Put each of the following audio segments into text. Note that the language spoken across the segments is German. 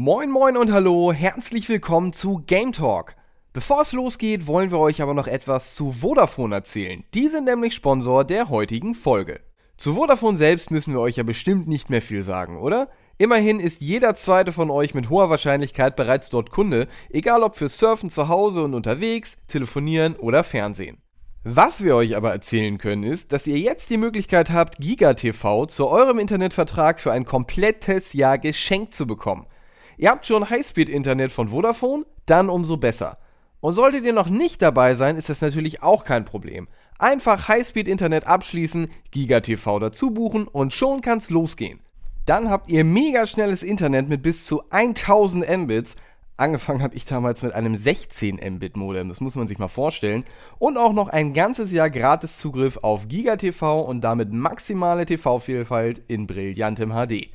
Moin moin und hallo, herzlich willkommen zu Game Talk. Bevor es losgeht, wollen wir euch aber noch etwas zu Vodafone erzählen. Die sind nämlich Sponsor der heutigen Folge. Zu Vodafone selbst müssen wir euch ja bestimmt nicht mehr viel sagen, oder? Immerhin ist jeder zweite von euch mit hoher Wahrscheinlichkeit bereits dort Kunde, egal ob für Surfen zu Hause und unterwegs, Telefonieren oder Fernsehen. Was wir euch aber erzählen können, ist, dass ihr jetzt die Möglichkeit habt, GigaTV zu eurem Internetvertrag für ein komplettes Jahr geschenkt zu bekommen. Ihr habt schon Highspeed-Internet von Vodafone? Dann umso besser. Und solltet ihr noch nicht dabei sein, ist das natürlich auch kein Problem. Einfach Highspeed-Internet abschließen, GigaTV dazu buchen und schon kann's losgehen. Dann habt ihr mega schnelles Internet mit bis zu 1000 Mbits. Angefangen habe ich damals mit einem 16 Mbit Modem, das muss man sich mal vorstellen. Und auch noch ein ganzes Jahr gratis Zugriff auf GigaTV und damit maximale TV-Vielfalt in brillantem HD.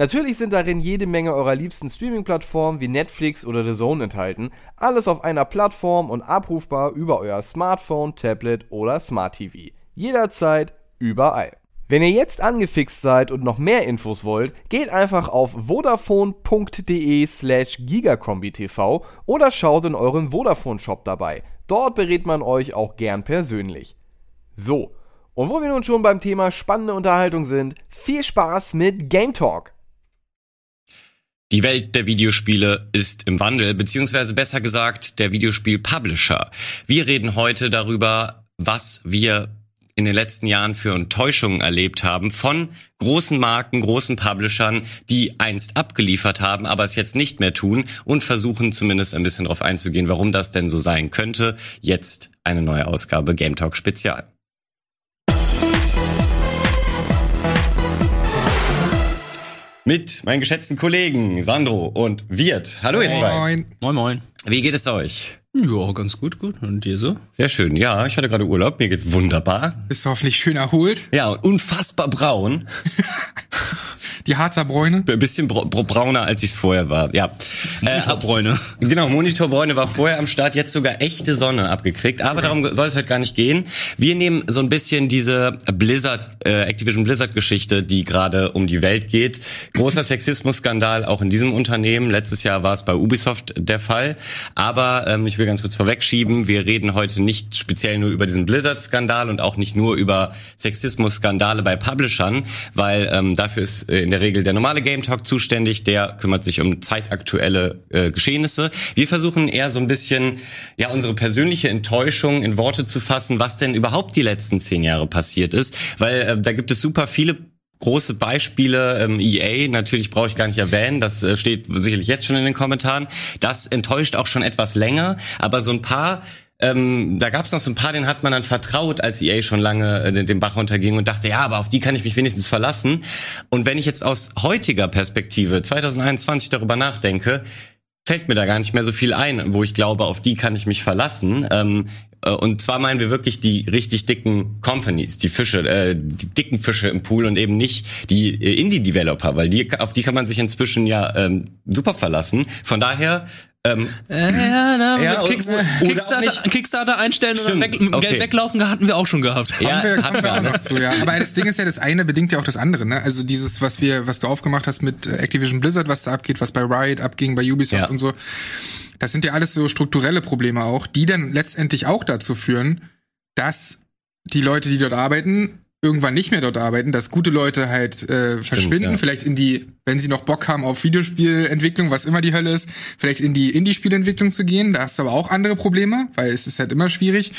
Natürlich sind darin jede Menge eurer liebsten Streaming-Plattformen wie Netflix oder The Zone enthalten. Alles auf einer Plattform und abrufbar über euer Smartphone, Tablet oder Smart TV. Jederzeit, überall. Wenn ihr jetzt angefixt seid und noch mehr Infos wollt, geht einfach auf vodafone.de slash gigakombi-tv oder schaut in eurem Vodafone-Shop dabei. Dort berät man euch auch gern persönlich. So, und wo wir nun schon beim Thema spannende Unterhaltung sind, viel Spaß mit Game Talk! Die Welt der Videospiele ist im Wandel, beziehungsweise besser gesagt der Videospiel-Publisher. Wir reden heute darüber, was wir in den letzten Jahren für Enttäuschungen erlebt haben von großen Marken, großen Publishern, die einst abgeliefert haben, aber es jetzt nicht mehr tun und versuchen zumindest ein bisschen darauf einzugehen, warum das denn so sein könnte. Jetzt eine neue Ausgabe Game Talk Spezial. Mit meinen geschätzten Kollegen Sandro und Wirt. Hallo ihr zwei. Moin. Moin, moin. Wie geht es euch? Ja, ganz gut, gut. Und dir so? Sehr schön. Ja, ich hatte gerade Urlaub. Mir geht's wunderbar. Bist du hoffentlich schön erholt? Ja, und unfassbar braun. Die Harzer Bräune? Ein bisschen bra brauner, als ich es vorher war, ja. Monitorbräune. Äh, genau, Monitorbräune war vorher am Start, jetzt sogar echte Sonne abgekriegt. Aber okay. darum soll es halt gar nicht gehen. Wir nehmen so ein bisschen diese Blizzard, äh, Activision Blizzard-Geschichte, die gerade um die Welt geht. Großer Sexismus-Skandal auch in diesem Unternehmen. Letztes Jahr war es bei Ubisoft der Fall. Aber ähm, ich will ganz kurz vorwegschieben, wir reden heute nicht speziell nur über diesen Blizzard-Skandal und auch nicht nur über Sexismus-Skandale bei Publishern, weil ähm, dafür ist äh, in der Regel der normale Game Talk zuständig, der kümmert sich um zeitaktuelle äh, Geschehnisse. Wir versuchen eher so ein bisschen ja unsere persönliche Enttäuschung in Worte zu fassen, was denn überhaupt die letzten zehn Jahre passiert ist, weil äh, da gibt es super viele große Beispiele, ähm, EA, natürlich brauche ich gar nicht erwähnen, das äh, steht sicherlich jetzt schon in den Kommentaren. Das enttäuscht auch schon etwas länger, aber so ein paar ähm, da gab es noch so ein paar, denen hat man dann vertraut, als EA schon lange äh, den Bach runterging und dachte, ja, aber auf die kann ich mich wenigstens verlassen. Und wenn ich jetzt aus heutiger Perspektive 2021 darüber nachdenke, fällt mir da gar nicht mehr so viel ein, wo ich glaube, auf die kann ich mich verlassen. Ähm, äh, und zwar meinen wir wirklich die richtig dicken Companies, die Fische, äh, die dicken Fische im Pool und eben nicht die äh, Indie-Developer, weil die auf die kann man sich inzwischen ja ähm, super verlassen. Von daher ähm, äh, ja, na, ja, mit Kickstarter, Kickstarter, Kickstarter, einstellen Stimmt, und weg, okay. Geld weglaufen hatten wir auch schon gehabt. Ja, haben wir, haben wir auch noch zu, ja. Aber das Ding ist ja, das eine bedingt ja auch das andere, ne? Also dieses, was wir, was du aufgemacht hast mit äh, Activision Blizzard, was da abgeht, was bei Riot abging, bei Ubisoft ja. und so. Das sind ja alles so strukturelle Probleme auch, die dann letztendlich auch dazu führen, dass die Leute, die dort arbeiten, irgendwann nicht mehr dort arbeiten, dass gute Leute halt äh, verschwinden, Stimmt, ja. vielleicht in die, wenn sie noch Bock haben auf Videospielentwicklung, was immer die Hölle ist, vielleicht in die Indie-Spielentwicklung zu gehen. Da hast du aber auch andere Probleme, weil es ist halt immer schwierig.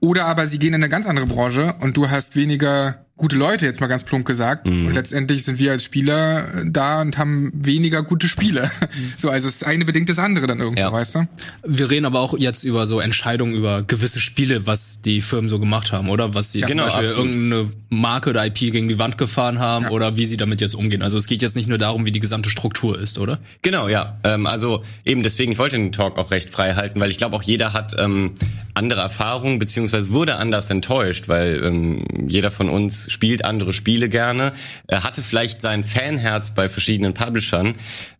Oder aber sie gehen in eine ganz andere Branche und du hast weniger gute Leute, jetzt mal ganz plump gesagt. Mhm. Und letztendlich sind wir als Spieler da und haben weniger gute Spiele. Mhm. So, also das eine bedingt das andere dann irgendwo, ja. weißt du? Wir reden aber auch jetzt über so Entscheidungen über gewisse Spiele, was die Firmen so gemacht haben, oder? Was die ja, zum genau, Beispiel absolut. irgendeine Marke oder IP gegen die Wand gefahren haben ja. oder wie sie damit jetzt umgehen. Also es geht jetzt nicht nur darum, wie die gesamte Struktur ist, oder? Genau, ja. Ähm, also eben deswegen, ich wollte den Talk auch recht frei halten, weil ich glaube auch jeder hat ähm, andere Erfahrungen, beziehungsweise wurde anders enttäuscht, weil ähm, jeder von uns spielt andere Spiele gerne, er hatte vielleicht sein Fanherz bei verschiedenen Publishern.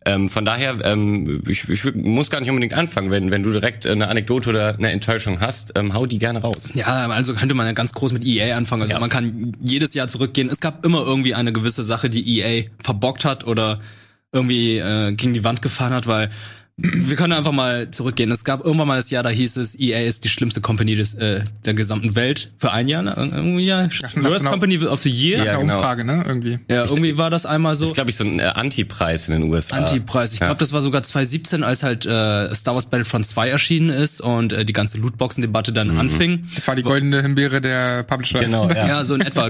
Ähm, von daher, ähm, ich, ich muss gar nicht unbedingt anfangen, wenn, wenn du direkt eine Anekdote oder eine Enttäuschung hast, ähm, hau die gerne raus. Ja, also könnte man ja ganz groß mit EA anfangen. Also ja. man kann jedes Jahr zurückgehen. Es gab immer irgendwie eine gewisse Sache, die EA verbockt hat oder irgendwie äh, gegen die Wand gefahren hat, weil wir können einfach mal zurückgehen. Es gab irgendwann mal das Jahr, da hieß es, EA ist die schlimmste Company des, äh, der gesamten Welt für ein Jahr. Ne? Irgendwie ja, Worst Company of the Year. Ja, genau. Umfrage, ne? Irgendwie. Ja, irgendwie war das einmal so. Das ist, glaube ich, so ein äh, Anti-Preis in den USA. Anti-Preis. Ich glaube, ja. das war sogar 2017, als halt äh, Star Wars Battlefront 2 erschienen ist und äh, die ganze Lootboxen-Debatte dann mhm. anfing. Das war die goldene Himbeere der Publisher. Genau, ja. ja so in etwa.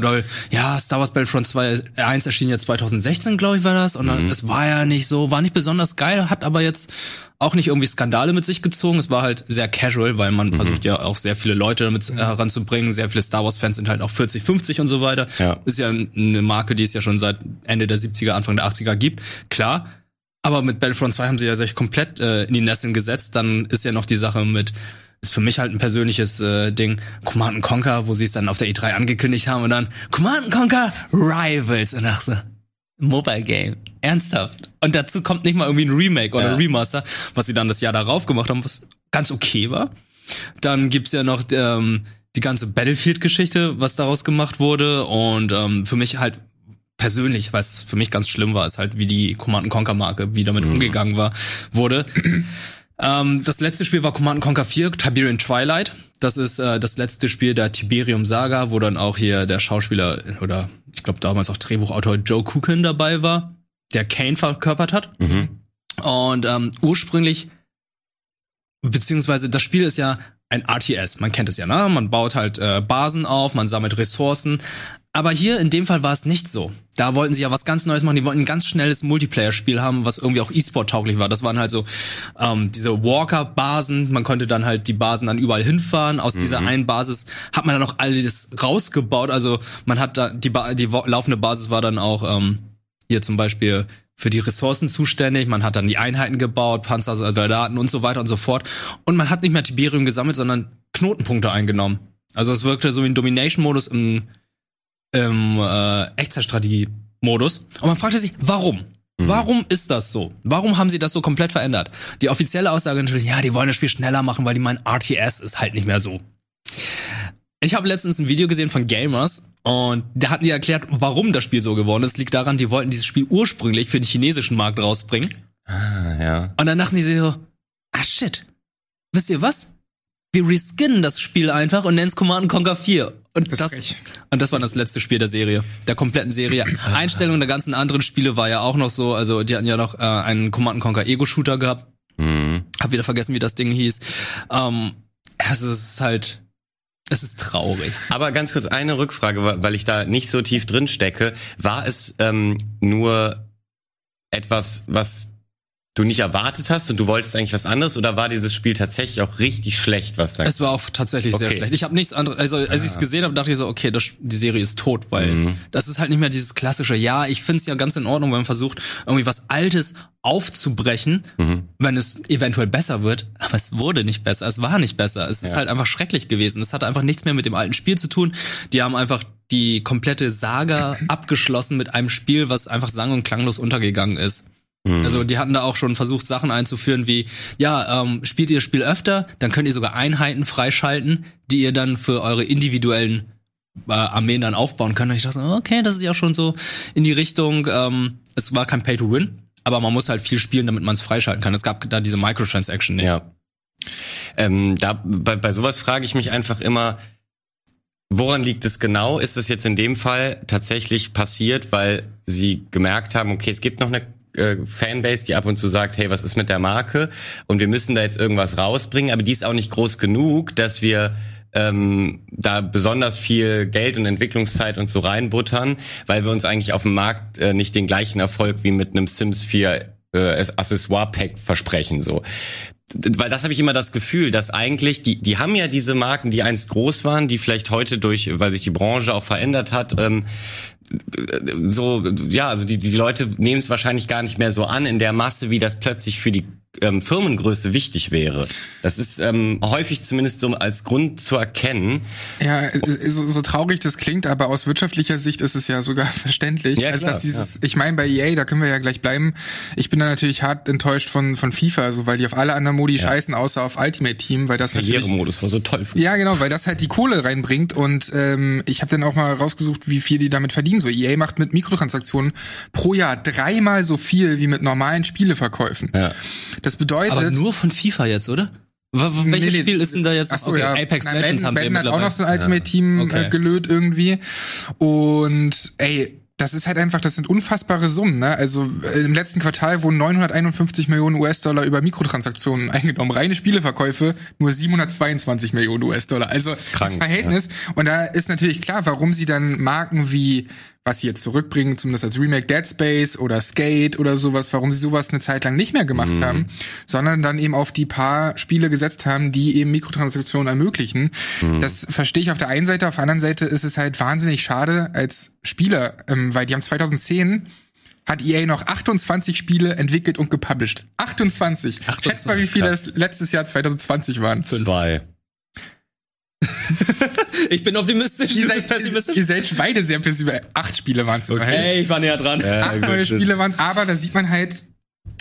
ja, Star Wars Battlefront 2 1 erschien ja 2016, glaube ich, war das. Und dann, mhm. es war ja nicht so, war nicht besonders geil, hat aber jetzt auch nicht irgendwie Skandale mit sich gezogen. Es war halt sehr casual, weil man mhm. versucht ja auch sehr viele Leute damit mhm. heranzubringen. Sehr viele Star Wars Fans sind halt auch 40, 50 und so weiter. Ja. Ist ja eine Marke, die es ja schon seit Ende der 70er, Anfang der 80er gibt. Klar. Aber mit Battlefront 2 haben sie ja sich komplett äh, in die Nesseln gesetzt. Dann ist ja noch die Sache mit ist für mich halt ein persönliches äh, Ding. Command Conquer, wo sie es dann auf der E3 angekündigt haben und dann Command Conquer Rivals und ach so, Mobile Game. Ernsthaft. Und dazu kommt nicht mal irgendwie ein Remake oder ja. ein Remaster, was sie dann das Jahr darauf gemacht haben, was ganz okay war. Dann gibt's ja noch ähm, die ganze Battlefield-Geschichte, was daraus gemacht wurde. Und ähm, für mich halt persönlich, was für mich ganz schlimm war, ist halt, wie die Command Conquer Marke, wie damit mhm. umgegangen war, wurde. ähm, das letzte Spiel war Command Conquer 4, Tiberian Twilight. Das ist äh, das letzte Spiel der Tiberium Saga, wo dann auch hier der Schauspieler oder ich glaube damals auch Drehbuchautor Joe Cookin dabei war, der Kane verkörpert hat. Mhm. Und ähm, ursprünglich, beziehungsweise das Spiel ist ja ein RTS, man kennt es ja, ne? Man baut halt äh, Basen auf, man sammelt Ressourcen, aber hier in dem Fall war es nicht so. Da wollten sie ja was ganz Neues machen. Die wollten ein ganz schnelles Multiplayer-Spiel haben, was irgendwie auch E-Sport-tauglich war. Das waren halt so ähm, diese Walker-Basen. Man konnte dann halt die Basen dann überall hinfahren. Aus mhm. dieser einen Basis hat man dann auch alles rausgebaut. Also man hat da die, ba die laufende Basis war dann auch ähm, hier zum Beispiel für die Ressourcen zuständig. Man hat dann die Einheiten gebaut, Panzer, Soldaten und so weiter und so fort. Und man hat nicht mehr Tiberium gesammelt, sondern Knotenpunkte eingenommen. Also es wirkte so wie ein Domination-Modus im im äh, Echtzeitstrategie-Modus. Und man fragte sich, warum? Mhm. Warum ist das so? Warum haben sie das so komplett verändert? Die offizielle Aussage natürlich, ja, die wollen das Spiel schneller machen, weil die meinen, RTS ist halt nicht mehr so. Ich habe letztens ein Video gesehen von Gamers und da hatten die erklärt, warum das Spiel so geworden ist. Liegt daran, die wollten dieses Spiel ursprünglich für den chinesischen Markt rausbringen. Ah, ja. Und dann dachten die sich so, ah shit, wisst ihr was? Wir reskinnen das Spiel einfach und nennen es Command Conquer 4. Und das, das und das war das letzte Spiel der Serie, der kompletten Serie. Einstellung der ganzen anderen Spiele war ja auch noch so, also die hatten ja noch äh, einen Command Conquer Ego Shooter gehabt. Mhm. Hab wieder vergessen, wie das Ding hieß. Ähm, es ist halt es ist traurig. Aber ganz kurz eine Rückfrage, weil ich da nicht so tief drin stecke. War es ähm, nur etwas, was du nicht erwartet hast und du wolltest eigentlich was anderes oder war dieses Spiel tatsächlich auch richtig schlecht, was da? Es war auch tatsächlich okay. sehr schlecht. Ich habe nichts anderes, also als ich es gesehen habe, dachte ich so, okay, das, die Serie ist tot, weil mhm. das ist halt nicht mehr dieses klassische, ja, ich find's ja ganz in Ordnung, wenn man versucht, irgendwie was Altes aufzubrechen, mhm. wenn es eventuell besser wird, aber es wurde nicht besser, es war nicht besser. Es ja. ist halt einfach schrecklich gewesen. Es hatte einfach nichts mehr mit dem alten Spiel zu tun. Die haben einfach die komplette Saga abgeschlossen mit einem Spiel, was einfach sang- und klanglos untergegangen ist. Mhm. Also die hatten da auch schon versucht, Sachen einzuführen wie, ja, ähm, spielt ihr das Spiel öfter, dann könnt ihr sogar Einheiten freischalten, die ihr dann für eure individuellen äh, Armeen dann aufbauen könnt. Und ich dachte, okay, das ist ja schon so in die Richtung, ähm, es war kein Pay-to-Win, aber man muss halt viel spielen, damit man es freischalten kann. Es gab da diese Microtransaction nicht. Ja. Ähm, da, bei, bei sowas frage ich mich einfach immer, Woran liegt es genau? Ist es jetzt in dem Fall tatsächlich passiert, weil sie gemerkt haben, okay, es gibt noch eine äh, Fanbase, die ab und zu sagt, hey, was ist mit der Marke? Und wir müssen da jetzt irgendwas rausbringen, aber die ist auch nicht groß genug, dass wir ähm, da besonders viel Geld und Entwicklungszeit und so reinbuttern, weil wir uns eigentlich auf dem Markt äh, nicht den gleichen Erfolg wie mit einem Sims 4 äh, Accessoire-Pack versprechen. So weil das habe ich immer das Gefühl, dass eigentlich die die haben ja diese Marken, die einst groß waren, die vielleicht heute durch, weil sich die Branche auch verändert hat, ähm, so ja, also die die Leute nehmen es wahrscheinlich gar nicht mehr so an in der Masse, wie das plötzlich für die ähm, Firmengröße wichtig wäre. Das ist ähm, häufig zumindest so als Grund zu erkennen. Ja, so, so traurig das klingt, aber aus wirtschaftlicher Sicht ist es ja sogar verständlich. Ja, also, klar, dass dieses, ja. ich meine, bei EA, da können wir ja gleich bleiben. Ich bin da natürlich hart enttäuscht von, von FIFA, also weil die auf alle anderen Modi ja. scheißen, außer auf Ultimate Team, weil das Karrieremodus war so toll. Ja, genau, weil das halt die Kohle reinbringt und ähm, ich habe dann auch mal rausgesucht, wie viel die damit verdienen. So EA macht mit Mikrotransaktionen pro Jahr dreimal so viel wie mit normalen Spieleverkäufen. Ja. Das bedeutet. Aber nur von FIFA jetzt, oder? Welches nee, Spiel ist denn da jetzt? Achso, okay, ja. Apex Nein, Legends Madden, haben Madden hat auch noch so ein Ultimate Team okay. äh, gelöt irgendwie. Und ey, das ist halt einfach, das sind unfassbare Summen. Ne? Also äh, im letzten Quartal wurden 951 Millionen US-Dollar über Mikrotransaktionen eingenommen. Reine Spieleverkäufe nur 722 Millionen US-Dollar. Also das, krank, das Verhältnis. Ja. Und da ist natürlich klar, warum sie dann Marken wie was sie jetzt zurückbringen, zumindest als Remake Dead Space oder Skate oder sowas, warum sie sowas eine Zeit lang nicht mehr gemacht mhm. haben, sondern dann eben auf die paar Spiele gesetzt haben, die eben Mikrotransaktionen ermöglichen. Mhm. Das verstehe ich auf der einen Seite, auf der anderen Seite ist es halt wahnsinnig schade als Spieler, ähm, weil die haben 2010 hat EA noch 28 Spiele entwickelt und gepublished. 28. 28 Schätzt mal, wie viele es letztes Jahr 2020 waren. Zwei. ich bin optimistisch, ihr seid pessimistisch. Ihr seid beide sehr pessimistisch. Acht Spiele waren es. Okay. Hey, ich war näher dran. Acht neue Spiele waren es, aber da sieht man halt,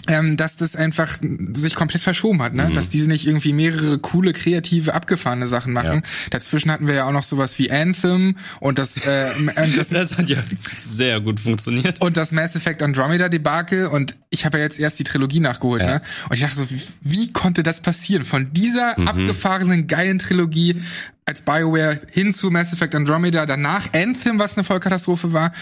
ähm, dass das einfach sich komplett verschoben hat, ne? Mhm. Dass diese nicht irgendwie mehrere coole, kreative, abgefahrene Sachen machen. Ja. Dazwischen hatten wir ja auch noch sowas wie Anthem und das, äh, das, das hat ja sehr gut funktioniert. Und das Mass Effect Andromeda Debakel und ich habe ja jetzt erst die Trilogie nachgeholt, ja. ne? Und ich dachte so, wie, wie konnte das passieren? Von dieser mhm. abgefahrenen, geilen Trilogie als BioWare hin zu Mass Effect Andromeda, danach Anthem, was eine Vollkatastrophe war.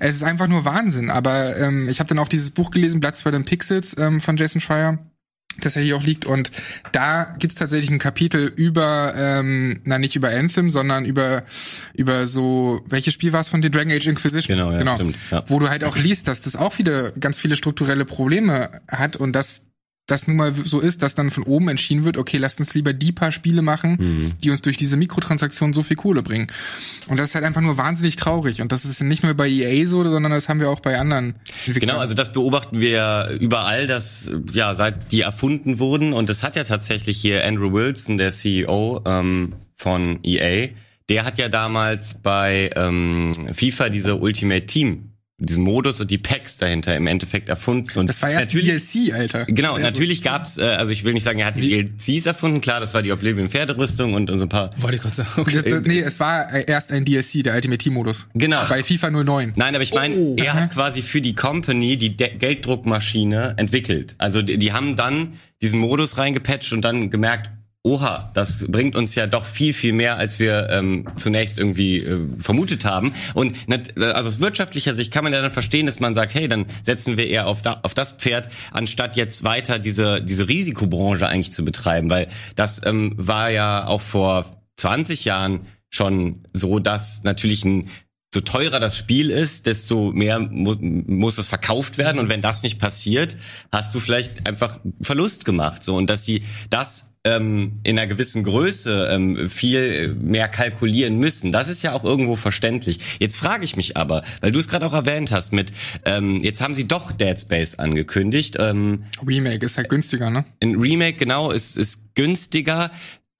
Es ist einfach nur Wahnsinn. Aber ähm, ich habe dann auch dieses Buch gelesen, Blood, Sweat and Pixels ähm, von Jason Schreier das ja hier auch liegt. Und da gibt's tatsächlich ein Kapitel über, ähm, na nicht über Anthem, sondern über über so, welches Spiel war es von den Dragon Age Inquisition? Genau, ja, genau. Stimmt, ja. Wo du halt auch liest, dass das auch wieder ganz viele strukturelle Probleme hat und dass das nun mal so ist, dass dann von oben entschieden wird, okay, lasst uns lieber die paar Spiele machen, mhm. die uns durch diese Mikrotransaktionen so viel Kohle bringen. Und das ist halt einfach nur wahnsinnig traurig. Und das ist nicht nur bei EA so, sondern das haben wir auch bei anderen Entwicklern. Genau, also das beobachten wir überall, dass ja seit die erfunden wurden. Und es hat ja tatsächlich hier Andrew Wilson, der CEO ähm, von EA, der hat ja damals bei ähm, FIFA diese Ultimate Team diesen Modus und die Packs dahinter im Endeffekt erfunden. Und das war erst DLC, Alter. Genau, natürlich so gab's, äh, also ich will nicht sagen, er hat die DLCs erfunden, klar, das war die Oblivion Pferderüstung und, und so ein paar. Wollte ich kurz sagen. Okay. Äh, nee, es war erst ein DLC, der Ultimate Team Modus. Genau. Bei FIFA 09. Nein, aber ich meine, oh, er aha. hat quasi für die Company die De Gelddruckmaschine entwickelt. Also die, die haben dann diesen Modus reingepatcht und dann gemerkt, oha, das bringt uns ja doch viel, viel mehr, als wir ähm, zunächst irgendwie äh, vermutet haben. Und äh, also aus wirtschaftlicher Sicht kann man ja dann verstehen, dass man sagt, hey, dann setzen wir eher auf, da, auf das Pferd, anstatt jetzt weiter diese, diese Risikobranche eigentlich zu betreiben. Weil das ähm, war ja auch vor 20 Jahren schon so, dass natürlich ein so teurer das Spiel ist, desto mehr mu muss es verkauft werden. Und wenn das nicht passiert, hast du vielleicht einfach Verlust gemacht. So und dass sie das ähm, in einer gewissen Größe ähm, viel mehr kalkulieren müssen. Das ist ja auch irgendwo verständlich. Jetzt frage ich mich aber, weil du es gerade auch erwähnt hast, mit ähm, jetzt haben sie doch Dead Space angekündigt. Ähm, Remake ist halt günstiger, ne? Ein Remake genau ist ist günstiger.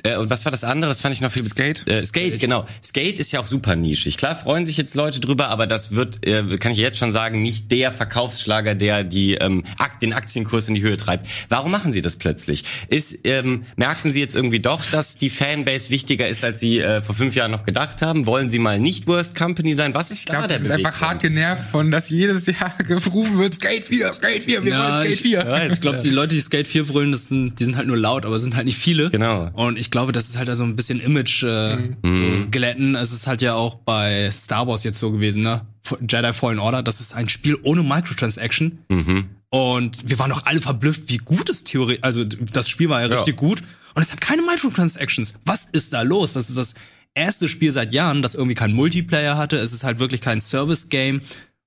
Äh, und was war das andere? Das fand ich noch viel. Skate? Äh, Skate, genau. Skate ist ja auch super nischig. Klar freuen sich jetzt Leute drüber, aber das wird, äh, kann ich jetzt schon sagen, nicht der Verkaufsschlager, der die ähm, den Aktienkurs in die Höhe treibt. Warum machen sie das plötzlich? Ist ähm, merken sie jetzt irgendwie doch, dass die Fanbase wichtiger ist, als sie äh, vor fünf Jahren noch gedacht haben? Wollen sie mal nicht Worst Company sein? Was ist ich da glaub, der sind einfach hart genervt von, dass jedes Jahr gerufen wird, Skate 4, Skate 4, wir ja, wollen Skate 4. Ich, ja, ich glaube, die Leute, die Skate 4 brüllen, das sind, die sind halt nur laut, aber sind halt nicht viele. Genau. Und ich glaube, das ist halt also ein bisschen Image äh, mhm. so glätten. Es ist halt ja auch bei Star Wars jetzt so gewesen, ne? Jedi Fallen Order, das ist ein Spiel ohne Microtransaction. Mhm. Und wir waren doch alle verblüfft, wie gut es Theorie, also das Spiel war ja, ja richtig gut. Und es hat keine Microtransactions. Was ist da los? Das ist das erste Spiel seit Jahren, das irgendwie kein Multiplayer hatte. Es ist halt wirklich kein Service-Game.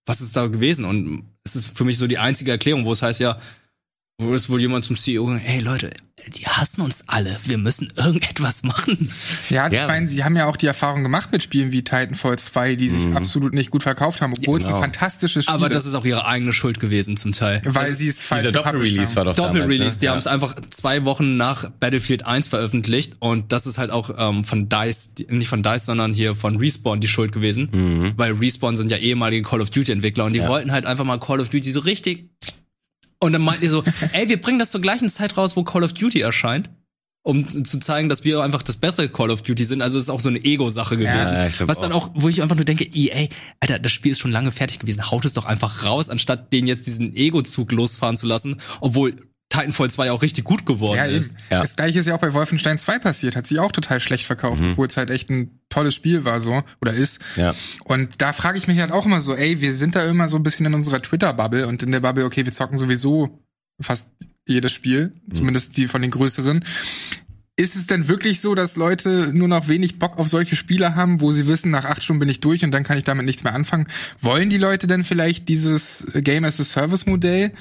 Was ist da gewesen? Und es ist für mich so die einzige Erklärung, wo es heißt ja, Wo ist wohl jemand zum CEO gegangen, hey Leute, die hassen uns alle, wir müssen irgendetwas machen. Ja, ich ja. meine, sie haben ja auch die Erfahrung gemacht mit Spielen wie Titanfall 2, die sich mhm. absolut nicht gut verkauft haben, obwohl ja, genau. es ein genau. fantastisches Spiel ist. Aber das ist auch ihre eigene Schuld gewesen zum Teil. Weil das, sie es falsch Dieser Doppel-Release war doch Doppel-Release, ne? die ja. haben es einfach zwei Wochen nach Battlefield 1 veröffentlicht und das ist halt auch ähm, von DICE, nicht von DICE, sondern hier von Respawn die Schuld gewesen, mhm. weil Respawn sind ja ehemalige Call of Duty Entwickler und die wollten halt einfach mal Call of Duty so richtig und dann meint ihr so, ey, wir bringen das zur gleichen Zeit raus, wo Call of Duty erscheint. Um zu zeigen, dass wir einfach das bessere Call of Duty sind. Also es ist auch so eine Ego-Sache gewesen. Ja, was dann auch, wo ich einfach nur denke, EA, Alter, das Spiel ist schon lange fertig gewesen. Haut es doch einfach raus, anstatt den jetzt diesen Ego-Zug losfahren zu lassen. Obwohl Titanfall 2 auch richtig gut geworden ja, ist. Ja. Das gleiche ist ja auch bei Wolfenstein 2 passiert, hat sich auch total schlecht verkauft, mhm. obwohl es halt echt ein tolles Spiel war so oder ist. Ja. Und da frage ich mich halt auch immer so, ey, wir sind da immer so ein bisschen in unserer Twitter-Bubble und in der Bubble, okay, wir zocken sowieso fast jedes Spiel, mhm. zumindest die von den größeren. Ist es denn wirklich so, dass Leute nur noch wenig Bock auf solche Spiele haben, wo sie wissen, nach acht Stunden bin ich durch und dann kann ich damit nichts mehr anfangen? Wollen die Leute denn vielleicht dieses Game as a Service Modell?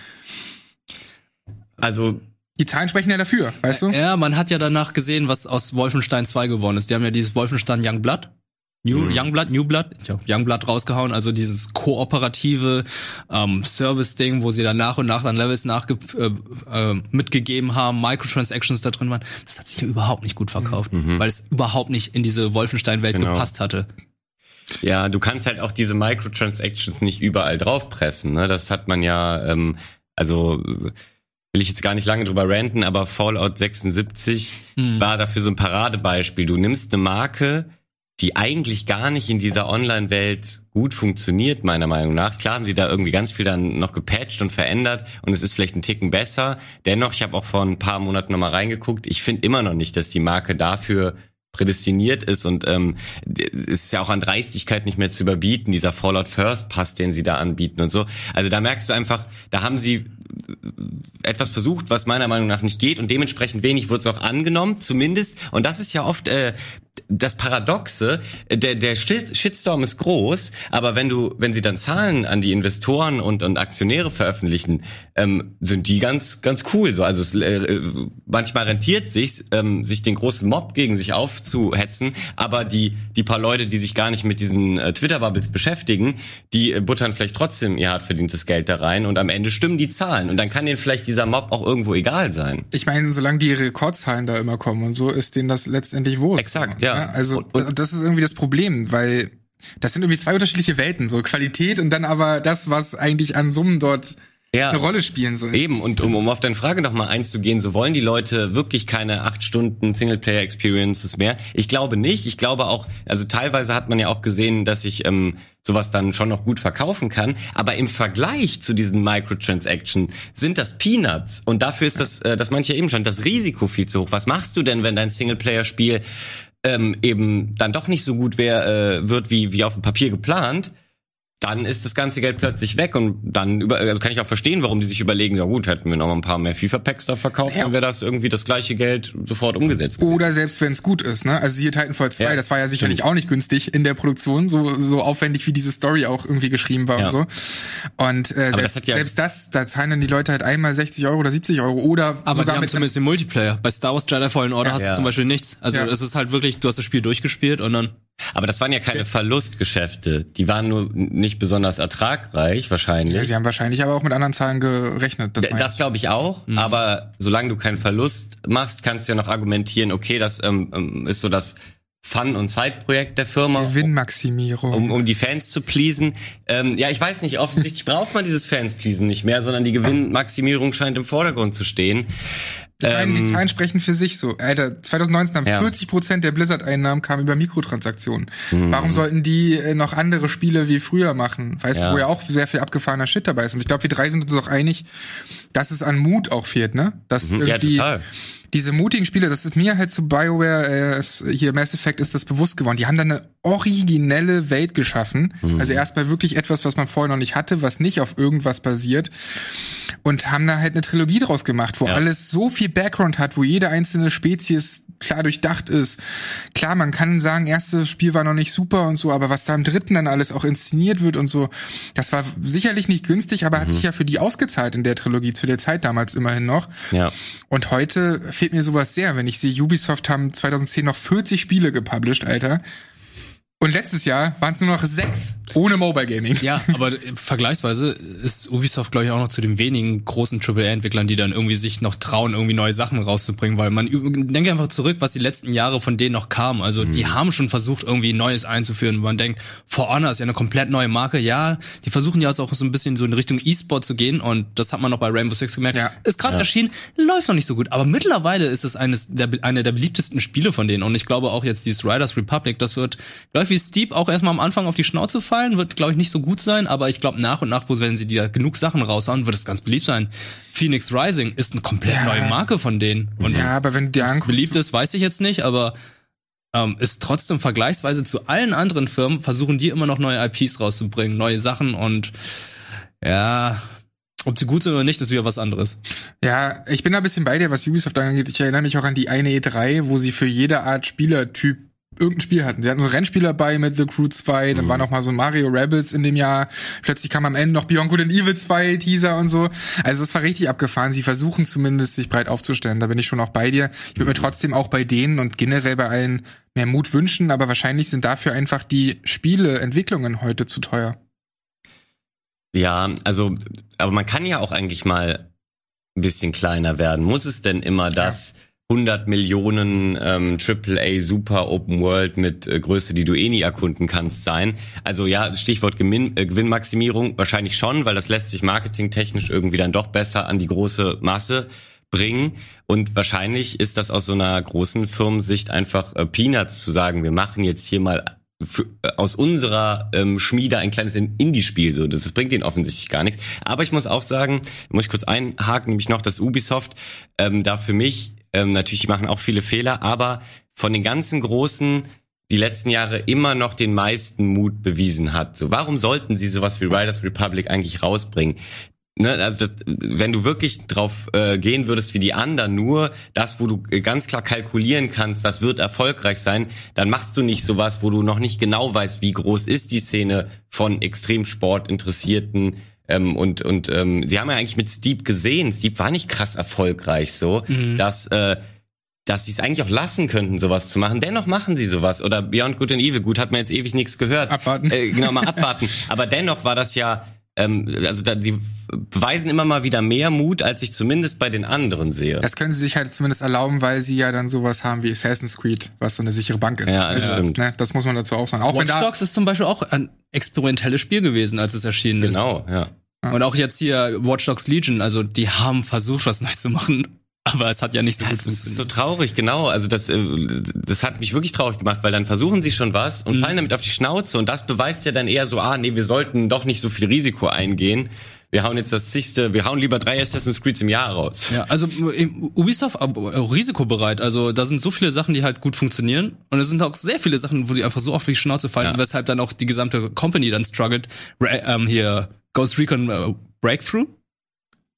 Also die Zahlen sprechen ja dafür, weißt du? Ja, man hat ja danach gesehen, was aus Wolfenstein 2 geworden ist. Die haben ja dieses Wolfenstein Young Blood. New, mhm. Youngblood, New Blood, ich hab Youngblood rausgehauen, also dieses kooperative ähm, Service-Ding, wo sie dann nach und nach dann Levels nachge äh, äh, mitgegeben haben, Microtransactions da drin waren, das hat sich ja überhaupt nicht gut verkauft, mhm. weil es überhaupt nicht in diese Wolfenstein-Welt genau. gepasst hatte. Ja, du kannst halt auch diese Microtransactions nicht überall draufpressen, ne? Das hat man ja, ähm, also will ich jetzt gar nicht lange drüber ranten, aber Fallout 76 mhm. war dafür so ein Paradebeispiel. Du nimmst eine Marke, die eigentlich gar nicht in dieser Online-Welt gut funktioniert, meiner Meinung nach. Klar haben sie da irgendwie ganz viel dann noch gepatcht und verändert und es ist vielleicht ein Ticken besser. Dennoch, ich habe auch vor ein paar Monaten nochmal reingeguckt, ich finde immer noch nicht, dass die Marke dafür prädestiniert ist und ähm, es ist ja auch an Dreistigkeit nicht mehr zu überbieten, dieser Fallout First Pass, den sie da anbieten und so. Also da merkst du einfach, da haben sie etwas versucht, was meiner Meinung nach nicht geht und dementsprechend wenig wird es auch angenommen, zumindest. Und das ist ja oft äh, das Paradoxe, der, der Shitstorm ist groß, aber wenn du, wenn sie dann Zahlen an die Investoren und, und Aktionäre veröffentlichen, ähm, sind die ganz, ganz cool. So, also es, äh, manchmal rentiert sich, ähm, sich den großen Mob gegen sich aufzuhetzen, aber die, die paar Leute, die sich gar nicht mit diesen äh, Twitter-Bubbles beschäftigen, die äh, buttern vielleicht trotzdem ihr hart verdientes Geld da rein und am Ende stimmen die Zahlen und dann kann denen vielleicht dieser Mob auch irgendwo egal sein. Ich meine, solange die Rekordzahlen da immer kommen und so, ist denen das letztendlich wohl. Exakt. Ja. ja also und, und, das ist irgendwie das Problem, weil das sind irgendwie zwei unterschiedliche Welten, so Qualität und dann aber das, was eigentlich an Summen dort ja, eine Rolle spielen soll. Eben, und um, um auf deine Frage nochmal einzugehen, so wollen die Leute wirklich keine acht Stunden Singleplayer-Experiences mehr? Ich glaube nicht. Ich glaube auch, also teilweise hat man ja auch gesehen, dass ich ähm, sowas dann schon noch gut verkaufen kann. Aber im Vergleich zu diesen Microtransactions sind das Peanuts. Und dafür ist das, äh, das manche eben schon, das Risiko viel zu hoch. Was machst du denn, wenn dein Singleplayer-Spiel ähm, eben dann doch nicht so gut wär, äh, wird wie, wie auf dem Papier geplant? Dann ist das ganze Geld plötzlich weg und dann über, also kann ich auch verstehen, warum die sich überlegen, ja gut, hätten wir noch mal ein paar mehr FIFA-Packs da verkauft, ja. dann wäre das irgendwie das gleiche Geld sofort umgesetzt. Oder selbst wenn es gut ist, ne? Also hier Titanfall 2, ja, das war ja sicherlich stimmt. auch nicht günstig in der Produktion, so, so aufwendig wie diese Story auch irgendwie geschrieben war ja. und so. Und äh, selbst, das ja selbst das, da zahlen dann die Leute halt einmal 60 Euro oder 70 Euro oder Aber sogar die haben zumindest den Multiplayer. Bei Star Wars Jedi Fallen Order hast du zum Beispiel nichts. Also es ist halt wirklich, du hast das Spiel durchgespielt und dann aber das waren ja keine Verlustgeschäfte. Die waren nur nicht besonders ertragreich, wahrscheinlich. Ja, sie haben wahrscheinlich aber auch mit anderen Zahlen gerechnet. Das, das glaube ich auch. Mhm. Aber solange du keinen Verlust machst, kannst du ja noch argumentieren, okay, das ähm, ähm ist so das Fun- und Zeitprojekt der Firma. Gewinnmaximierung. Um, um die Fans zu pleasen. Ähm, ja, ich weiß nicht, offensichtlich braucht man dieses Fans-Pleasen nicht mehr, sondern die Gewinnmaximierung scheint im Vordergrund zu stehen. Ich meine, die ähm, Zahlen sprechen für sich so. Alter, 2019 haben ja. 40 Prozent der Blizzard-Einnahmen kamen über Mikrotransaktionen. Mhm. Warum sollten die äh, noch andere Spiele wie früher machen? Weißt ja. du, wo ja auch sehr viel abgefahrener Shit dabei ist. Und ich glaube, wir drei sind uns auch einig, dass es an Mut auch fehlt, ne? Dass mhm. irgendwie ja, diese mutigen Spiele, das ist mir halt zu BioWare, äh, hier Mass Effect ist das bewusst geworden. Die haben da eine originelle Welt geschaffen. Mhm. Also erstmal wirklich etwas, was man vorher noch nicht hatte, was nicht auf irgendwas basiert. Und haben da halt eine Trilogie draus gemacht, wo ja. alles so viel Background hat, wo jede einzelne Spezies klar durchdacht ist. Klar, man kann sagen, erstes Spiel war noch nicht super und so, aber was da im dritten dann alles auch inszeniert wird und so, das war sicherlich nicht günstig, aber mhm. hat sich ja für die ausgezahlt in der Trilogie, zu der Zeit damals immerhin noch. Ja. Und heute fehlt mir sowas sehr, wenn ich sehe, Ubisoft haben 2010 noch 40 Spiele gepublished, Alter. Und letztes Jahr waren es nur noch sechs ohne Mobile Gaming. Ja, aber vergleichsweise ist Ubisoft, glaube ich, auch noch zu den wenigen großen AAA-Entwicklern, die dann irgendwie sich noch trauen, irgendwie neue Sachen rauszubringen, weil man denke einfach zurück, was die letzten Jahre von denen noch kam. Also mhm. die haben schon versucht, irgendwie Neues einzuführen. Man denkt, For Honor ist ja eine komplett neue Marke. Ja, die versuchen ja auch so ein bisschen so in Richtung E-Sport zu gehen und das hat man noch bei Rainbow Six gemerkt. Ja. Ist gerade ja. erschienen, läuft noch nicht so gut. Aber mittlerweile ist es eines der, eine der beliebtesten Spiele von denen und ich glaube auch jetzt dieses Riders Republic, das wird, läuft wie Steep auch erstmal am Anfang auf die Schnauze fallen, wird, glaube ich, nicht so gut sein, aber ich glaube, nach und nach, wo wenn sie dir genug Sachen raushauen, wird es ganz beliebt sein. Phoenix Rising ist eine komplett ja. neue Marke von denen. Und ja, aber wenn der beliebt ist, weiß ich jetzt nicht, aber ähm, ist trotzdem vergleichsweise zu allen anderen Firmen, versuchen die immer noch neue IPs rauszubringen, neue Sachen und ja, ob sie gut sind oder nicht, ist wieder was anderes. Ja, ich bin da ein bisschen bei dir, was Ubisoft angeht. Ich erinnere mich auch an die eine E3, wo sie für jede Art Spielertyp irgendein Spiel hatten. Sie hatten so ein Rennspiel dabei mit The Crew 2, dann mhm. war noch mal so Mario Rebels in dem Jahr. Plötzlich kam am Ende noch Beyond Good and Evil 2 Teaser und so. Also es war richtig abgefahren. Sie versuchen zumindest sich breit aufzustellen. Da bin ich schon auch bei dir. Ich würde mir trotzdem auch bei denen und generell bei allen mehr Mut wünschen, aber wahrscheinlich sind dafür einfach die Spieleentwicklungen heute zu teuer. Ja, also, aber man kann ja auch eigentlich mal ein bisschen kleiner werden. Muss es denn immer das ja 100 Millionen ähm, AAA Super Open World mit äh, Größe, die du eh nie erkunden kannst, sein. Also ja, Stichwort Gewinn, äh, Gewinnmaximierung wahrscheinlich schon, weil das lässt sich marketingtechnisch irgendwie dann doch besser an die große Masse bringen. Und wahrscheinlich ist das aus so einer großen Firmensicht einfach äh, Peanuts zu sagen, wir machen jetzt hier mal für, äh, aus unserer ähm, Schmiede ein kleines Indie-Spiel. So, das, das bringt ihnen offensichtlich gar nichts. Aber ich muss auch sagen, muss ich kurz einhaken, nämlich noch, dass Ubisoft ähm, da für mich ähm, natürlich, machen auch viele Fehler, aber von den ganzen großen die letzten Jahre immer noch den meisten Mut bewiesen hat. So, warum sollten sie sowas wie Riders Republic eigentlich rausbringen? Ne, also das, wenn du wirklich drauf äh, gehen würdest wie die anderen, nur das, wo du ganz klar kalkulieren kannst, das wird erfolgreich sein, dann machst du nicht sowas, wo du noch nicht genau weißt, wie groß ist die Szene von Extremsport-Interessierten ähm, und und ähm, sie haben ja eigentlich mit Steep gesehen, Steep war nicht krass erfolgreich so, mhm. dass äh, dass sie es eigentlich auch lassen könnten, sowas zu machen. Dennoch machen sie sowas. Oder Beyond Good and Evil, gut, hat man jetzt ewig nichts gehört. Abwarten. Äh, genau, mal abwarten. Aber dennoch war das ja, ähm, also da, sie beweisen immer mal wieder mehr Mut, als ich zumindest bei den anderen sehe. Das können sie sich halt zumindest erlauben, weil sie ja dann sowas haben wie Assassin's Creed, was so eine sichere Bank ist. Ja, das also, stimmt. Ne, das muss man dazu auch sagen. Auch Watch Dogs ist zum Beispiel auch ein experimentelles Spiel gewesen, als es erschienen genau, ist. Genau, ja. Und auch jetzt hier Watch Dogs Legion, also die haben versucht, was Neues zu machen, aber es hat ja nicht so das gut funktioniert. Ist so traurig, genau. Also das, äh, das hat mich wirklich traurig gemacht, weil dann versuchen sie schon was und mhm. fallen damit auf die Schnauze und das beweist ja dann eher so, ah nee, wir sollten doch nicht so viel Risiko eingehen. Wir hauen jetzt das zigste, wir hauen lieber drei Assassin's Creed im Jahr raus. Ja, also Ubisoft risikobereit. Also da sind so viele Sachen, die halt gut funktionieren und es sind auch sehr viele Sachen, wo die einfach so oft wie Schnauze fallen, ja. weshalb dann auch die gesamte Company dann struggelt. Ähm, hier Ghost Recon uh, Breakthrough?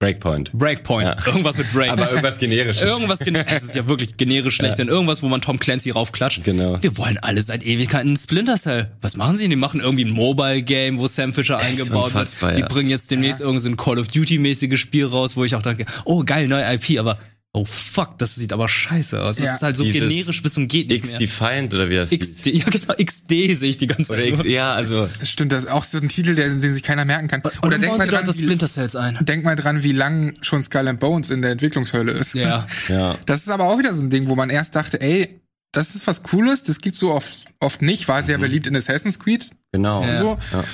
Breakpoint. Breakpoint. Ja. Irgendwas mit Break. Aber irgendwas generisches. irgendwas generisches. Es ist ja wirklich generisch schlecht, ja. denn irgendwas, wo man Tom Clancy raufklatscht. Genau. Wir wollen alle seit Ewigkeiten Splinter Cell. Was machen sie? Die machen irgendwie ein Mobile Game, wo Sam Fisher Echt eingebaut wird. Die ja. bringen jetzt demnächst ja. irgendein so Call of Duty mäßiges Spiel raus, wo ich auch denke, oh geil, neue IP, aber oh fuck, das sieht aber scheiße aus. Das ja. ist halt so Dieses generisch bis zum geht nicht X-Defiant oder wie das XD, Ja genau, XD sehe ich die ganze Zeit. X, ja, also. Stimmt, das ist auch so ein Titel, den, den sich keiner merken kann. Oder, oder denk mal dran, das Splinter Cells ein. Denk mal dran, wie lang schon Skull and Bones in der Entwicklungshölle ist. Ja. ja. Das ist aber auch wieder so ein Ding, wo man erst dachte, ey, das ist was Cooles, das gibt's so oft, oft nicht, war sehr mhm. beliebt in Assassin's Creed. Genau. Ja. So. Ja.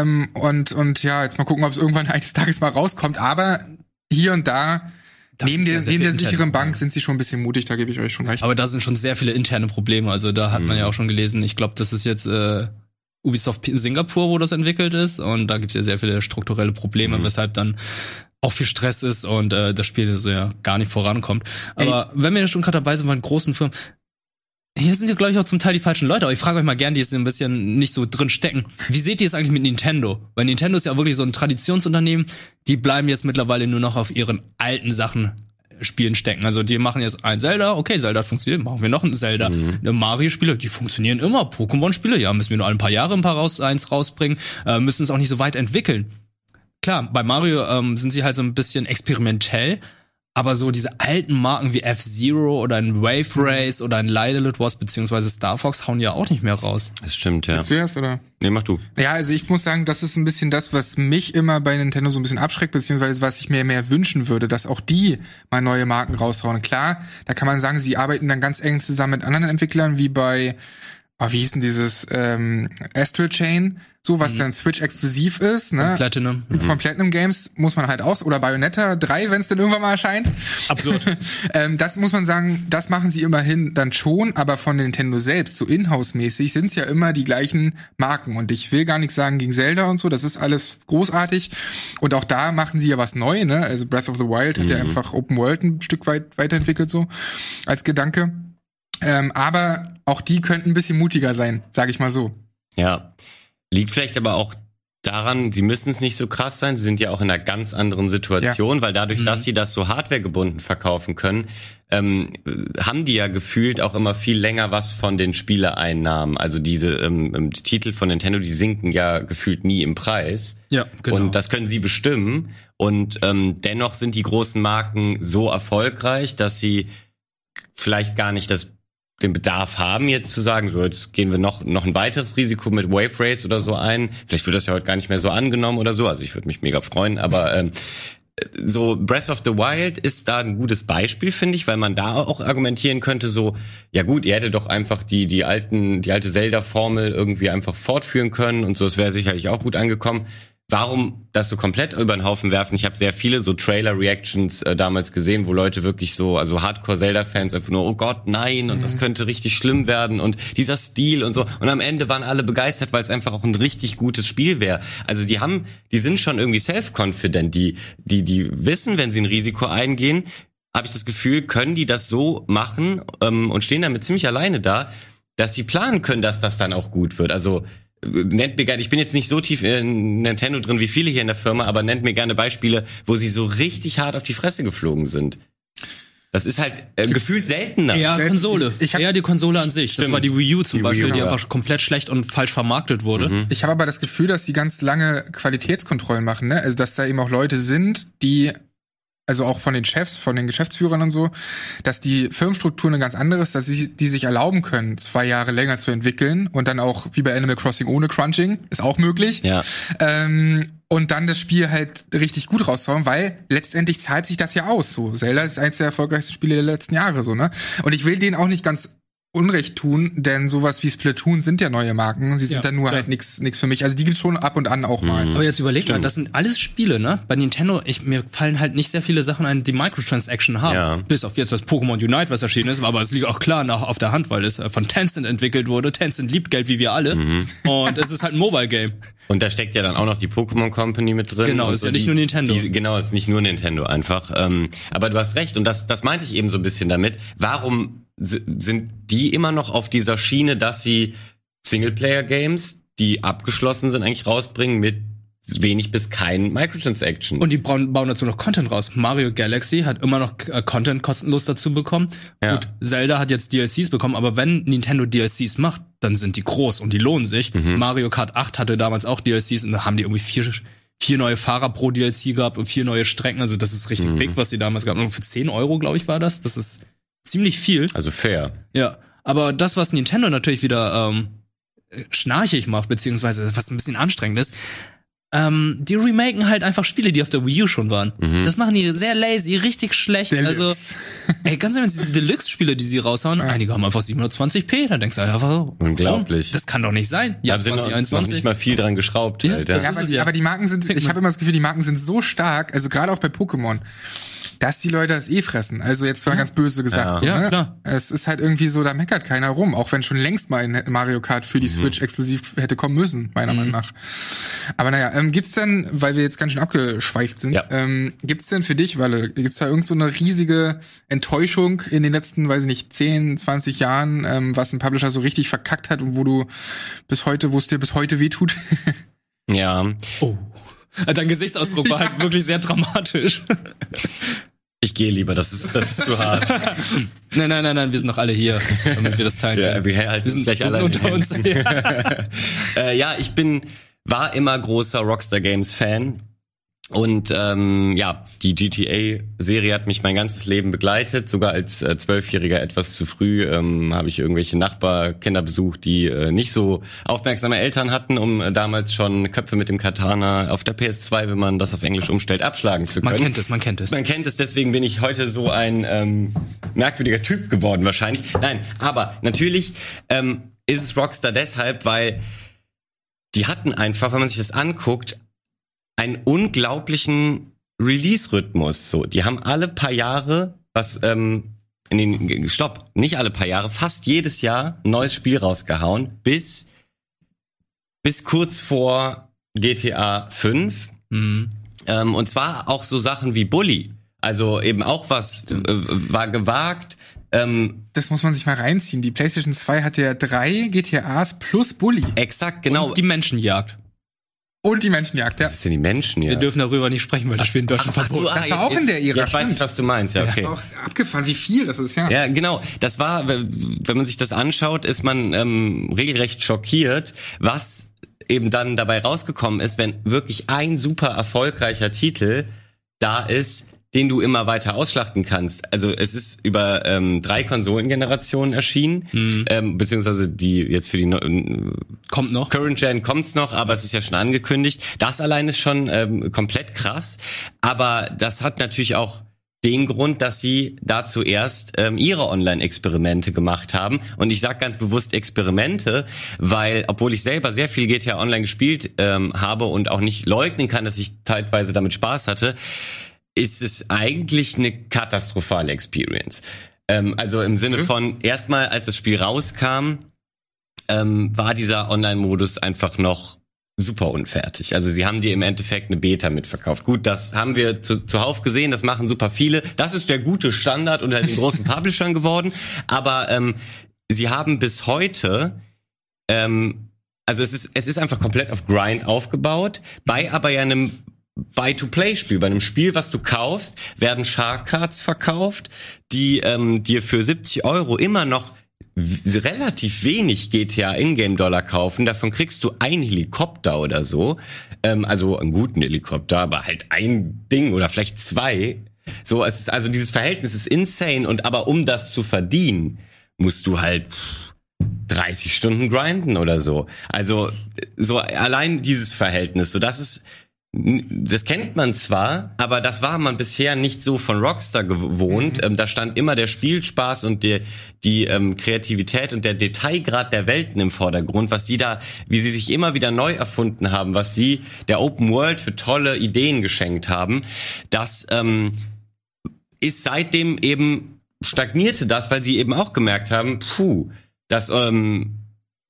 Ähm, und, und ja, jetzt mal gucken, ob es irgendwann eines Tages mal rauskommt, aber hier und da neben der, neben der sicheren Bank sind sie schon ein bisschen mutig, da gebe ich euch schon recht. Aber da sind schon sehr viele interne Probleme. Also da hat mhm. man ja auch schon gelesen, ich glaube, das ist jetzt äh, Ubisoft Singapur, wo das entwickelt ist. Und da gibt es ja sehr viele strukturelle Probleme, mhm. weshalb dann auch viel Stress ist und äh, das Spiel so ja gar nicht vorankommt. Aber Ey. wenn wir schon gerade dabei sind bei großen Firmen, hier sind ja, glaube ich, auch zum Teil die falschen Leute, aber ich frage euch mal gern, die jetzt ein bisschen nicht so drin stecken. Wie seht ihr es eigentlich mit Nintendo? Weil Nintendo ist ja wirklich so ein Traditionsunternehmen, die bleiben jetzt mittlerweile nur noch auf ihren alten Sachen Spielen stecken. Also die machen jetzt ein Zelda, okay, Zelda hat funktioniert, machen wir noch ein Zelda. Mhm. Mario-Spiele, die funktionieren immer. Pokémon-Spiele, ja, müssen wir nur ein paar Jahre ein paar raus, eins rausbringen, äh, müssen es auch nicht so weit entwickeln. Klar, bei Mario ähm, sind sie halt so ein bisschen experimentell, aber so diese alten Marken wie F-Zero oder ein Wave Race oder ein Lidl Wars beziehungsweise Star Fox hauen ja auch nicht mehr raus. Das stimmt, ja. Zuerst, oder? Nee, mach du. Ja, also ich muss sagen, das ist ein bisschen das, was mich immer bei Nintendo so ein bisschen abschreckt, beziehungsweise was ich mir mehr wünschen würde, dass auch die mal neue Marken raushauen. Klar, da kann man sagen, sie arbeiten dann ganz eng zusammen mit anderen Entwicklern, wie bei oh, wie hieß denn dieses ähm, Astral Chain, so was mhm. dann Switch exklusiv ist, ne? Von Platinum. Mhm. Von Platinum Games muss man halt aus oder Bayonetta 3, wenn es dann irgendwann mal erscheint. Absurd. ähm, das muss man sagen, das machen sie immerhin dann schon, aber von Nintendo selbst, so Inhouse-mäßig, sind es ja immer die gleichen Marken. Und ich will gar nichts sagen gegen Zelda und so, das ist alles großartig. Und auch da machen sie ja was neu, ne? Also Breath of the Wild hat ja mhm. einfach Open World ein Stück weit weiterentwickelt, so als Gedanke. Ähm, aber auch die könnten ein bisschen mutiger sein, sage ich mal so. Ja, liegt vielleicht aber auch daran, sie müssen es nicht so krass sein, sie sind ja auch in einer ganz anderen Situation, ja. weil dadurch, mhm. dass sie das so hardwaregebunden verkaufen können, ähm, haben die ja gefühlt auch immer viel länger was von den Spieleeinnahmen. Also diese ähm, ähm die Titel von Nintendo, die sinken ja gefühlt nie im Preis. Ja, genau. Und das können sie bestimmen. Und ähm, dennoch sind die großen Marken so erfolgreich, dass sie vielleicht gar nicht das den Bedarf haben, jetzt zu sagen, so jetzt gehen wir noch noch ein weiteres Risiko mit Wave Race oder so ein. Vielleicht wird das ja heute gar nicht mehr so angenommen oder so. Also ich würde mich mega freuen, aber ähm, so Breath of the Wild ist da ein gutes Beispiel, finde ich, weil man da auch argumentieren könnte, so ja gut, ihr hättet doch einfach die die alten die alte Zelda Formel irgendwie einfach fortführen können und so, es wäre sicherlich auch gut angekommen warum das so komplett über den Haufen werfen. Ich habe sehr viele so Trailer-Reactions äh, damals gesehen, wo Leute wirklich so, also Hardcore-Zelda-Fans einfach nur, oh Gott, nein, und mhm. das könnte richtig schlimm werden und dieser Stil und so. Und am Ende waren alle begeistert, weil es einfach auch ein richtig gutes Spiel wäre. Also die haben, die sind schon irgendwie self-confident, die, die, die wissen, wenn sie ein Risiko eingehen, habe ich das Gefühl, können die das so machen ähm, und stehen damit ziemlich alleine da, dass sie planen können, dass das dann auch gut wird. Also nennt mir gerne, ich bin jetzt nicht so tief in Nintendo drin wie viele hier in der Firma, aber nennt mir gerne Beispiele, wo sie so richtig hart auf die Fresse geflogen sind. Das ist halt äh, gefühlt seltener. Ja, Konsole. Ich, ich hab, Eher die Konsole an sich. Stimmt. Das war die Wii U zum die Beispiel, U, die ja. einfach komplett schlecht und falsch vermarktet wurde. Mhm. Ich habe aber das Gefühl, dass sie ganz lange Qualitätskontrollen machen, ne? Also dass da eben auch Leute sind, die also auch von den Chefs, von den Geschäftsführern und so, dass die Firmenstruktur eine ganz andere ist, dass sie die sich erlauben können, zwei Jahre länger zu entwickeln und dann auch wie bei Animal Crossing ohne Crunching, ist auch möglich. Ja. Ähm, und dann das Spiel halt richtig gut raushauen, weil letztendlich zahlt sich das ja aus. So, Zelda ist eins der erfolgreichsten Spiele der letzten Jahre, so, ne? Und ich will denen auch nicht ganz Unrecht tun, denn sowas wie Splatoon sind ja neue Marken. Sie sind ja, dann nur klar. halt nix nix für mich. Also die gibt's schon ab und an auch mal. Mhm. Aber jetzt überleg mal, das sind alles Spiele, ne? Bei Nintendo, ich, mir fallen halt nicht sehr viele Sachen ein, die Microtransaction haben. Ja. Bis auf jetzt das Pokémon Unite, was erschienen ist, aber es liegt auch klar nach, auf der Hand, weil es von Tencent entwickelt wurde. Tencent liebt Geld wie wir alle. Mhm. Und es ist halt ein Mobile Game. Und da steckt ja dann auch noch die Pokémon Company mit drin. Genau, ist so ja nicht die, nur Nintendo. Die, genau, ist nicht nur Nintendo einfach. Ähm, aber du hast recht und das, das meinte ich eben so ein bisschen damit. Warum sind die immer noch auf dieser Schiene, dass sie Singleplayer-Games, die abgeschlossen sind, eigentlich rausbringen mit wenig bis kein Microtransaction. Und die bauen, bauen dazu noch Content raus. Mario Galaxy hat immer noch äh, Content kostenlos dazu bekommen. Ja. Gut, Zelda hat jetzt DLCs bekommen, aber wenn Nintendo DLCs macht, dann sind die groß und die lohnen sich. Mhm. Mario Kart 8 hatte damals auch DLCs und da haben die irgendwie vier, vier neue Fahrer pro DLC gehabt und vier neue Strecken. Also das ist richtig mhm. big, was sie damals gehabt haben. Und für 10 Euro, glaube ich, war das. Das ist ziemlich viel. Also fair. Ja. Aber das, was Nintendo natürlich wieder ähm, schnarchig macht, beziehungsweise was ein bisschen anstrengend ist, ähm, die remaken halt einfach Spiele, die auf der Wii U schon waren. Mhm. Das machen die sehr lazy, richtig schlecht. Deluxe. Also, ey, ganz ehrlich, diese Deluxe-Spiele, die sie raushauen, ja. einige haben einfach 720p, da denkst du einfach so, unglaublich. Das kann doch nicht sein. Ja, da sind noch, noch nicht mal viel dran geschraubt. Ja, Alter. ja, aber, ja. aber die Marken sind, ich habe immer das Gefühl, die Marken sind so stark, also gerade auch bei Pokémon, dass die Leute das eh fressen. Also jetzt mal ganz böse gesagt. Ja, so, ja ne? klar. Es ist halt irgendwie so, da meckert keiner rum, auch wenn schon längst mal in Mario Kart für die mhm. Switch exklusiv hätte kommen müssen, meiner mhm. Meinung nach. Aber naja, ähm, gibt's denn, weil wir jetzt ganz schön abgeschweift sind, ja. ähm, gibt's denn für dich, Walle, gibt's da irgend so eine riesige Enttäuschung in den letzten, weiß ich nicht, 10, 20 Jahren, ähm, was ein Publisher so richtig verkackt hat und wo du bis heute, wo es dir bis heute wehtut? ja. Oh. Dein Gesichtsausdruck war halt wirklich sehr dramatisch. Ich gehe lieber, das ist, das ist zu hart. nein, nein, nein, nein, wir sind doch alle hier, damit wir das teilen können. Ja, wir, halten wir sind gleich alle unter uns. äh, ja, ich bin, war immer großer Rockstar Games Fan. Und ähm, ja, die GTA-Serie hat mich mein ganzes Leben begleitet. Sogar als äh, Zwölfjähriger etwas zu früh ähm, habe ich irgendwelche Nachbarkinder besucht, die äh, nicht so aufmerksame Eltern hatten, um äh, damals schon Köpfe mit dem Katana auf der PS2, wenn man das auf Englisch umstellt, abschlagen zu können. Man kennt es, man kennt es. Man kennt es, deswegen bin ich heute so ein ähm, merkwürdiger Typ geworden wahrscheinlich. Nein, aber natürlich ähm, ist es Rockstar deshalb, weil die hatten einfach, wenn man sich das anguckt, einen unglaublichen Release-Rhythmus. So, die haben alle paar Jahre was ähm, in den Stopp, nicht alle paar Jahre, fast jedes Jahr ein neues Spiel rausgehauen, bis bis kurz vor GTA 5. Mhm. Ähm, und zwar auch so Sachen wie Bully. Also eben auch was äh, war gewagt. Ähm, das muss man sich mal reinziehen. Die PlayStation 2 hatte ja drei GTAs plus Bully. Exakt, genau. Und die Menschenjagd. Und die Menschenjagd, ja. Was ist denn die Menschenjagd? Wir dürfen darüber nicht sprechen, weil das Spiel in Deutschland verboten ist. Das war auch in der Ära. Jetzt weiß ich, was du meinst, ja, okay. Ja, das ist auch abgefahren, wie viel das ist, ja. Ja, genau. Das war, wenn man sich das anschaut, ist man ähm, regelrecht schockiert, was eben dann dabei rausgekommen ist, wenn wirklich ein super erfolgreicher Titel da ist, den du immer weiter ausschlachten kannst. Also es ist über ähm, drei Konsolengenerationen erschienen, mhm. ähm, beziehungsweise die jetzt für die äh, kommt noch. Current Gen kommt's noch, aber es ist ja schon angekündigt. Das allein ist schon ähm, komplett krass, aber das hat natürlich auch den Grund, dass sie da zuerst ähm, ihre Online-Experimente gemacht haben. Und ich sage ganz bewusst Experimente, weil, obwohl ich selber sehr viel GTA Online gespielt ähm, habe und auch nicht leugnen kann, dass ich teilweise damit Spaß hatte, ist es eigentlich eine katastrophale Experience. Ähm, also im Sinne mhm. von, erstmal als das Spiel rauskam, ähm, war dieser Online-Modus einfach noch super unfertig. Also sie haben dir im Endeffekt eine Beta mitverkauft. Gut, das haben wir zu, zuhauf gesehen, das machen super viele. Das ist der gute Standard unter den großen Publishern geworden. Aber ähm, sie haben bis heute ähm, also es ist, es ist einfach komplett auf Grind aufgebaut, bei aber ja einem Buy-to-Play-Spiel. Bei einem Spiel, was du kaufst, werden Shark Cards verkauft, die ähm, dir für 70 Euro immer noch relativ wenig GTA Ingame-Dollar kaufen. Davon kriegst du ein Helikopter oder so. Ähm, also einen guten Helikopter, aber halt ein Ding oder vielleicht zwei. So, es ist, also dieses Verhältnis ist insane und aber um das zu verdienen, musst du halt 30 Stunden grinden oder so. Also so allein dieses Verhältnis, so das ist das kennt man zwar, aber das war man bisher nicht so von Rockstar gewohnt. Mhm. Ähm, da stand immer der Spielspaß und die, die ähm, Kreativität und der Detailgrad der Welten im Vordergrund, was sie da, wie sie sich immer wieder neu erfunden haben, was sie der Open World für tolle Ideen geschenkt haben. Das ähm, ist seitdem eben stagnierte das, weil sie eben auch gemerkt haben, puh, das ähm,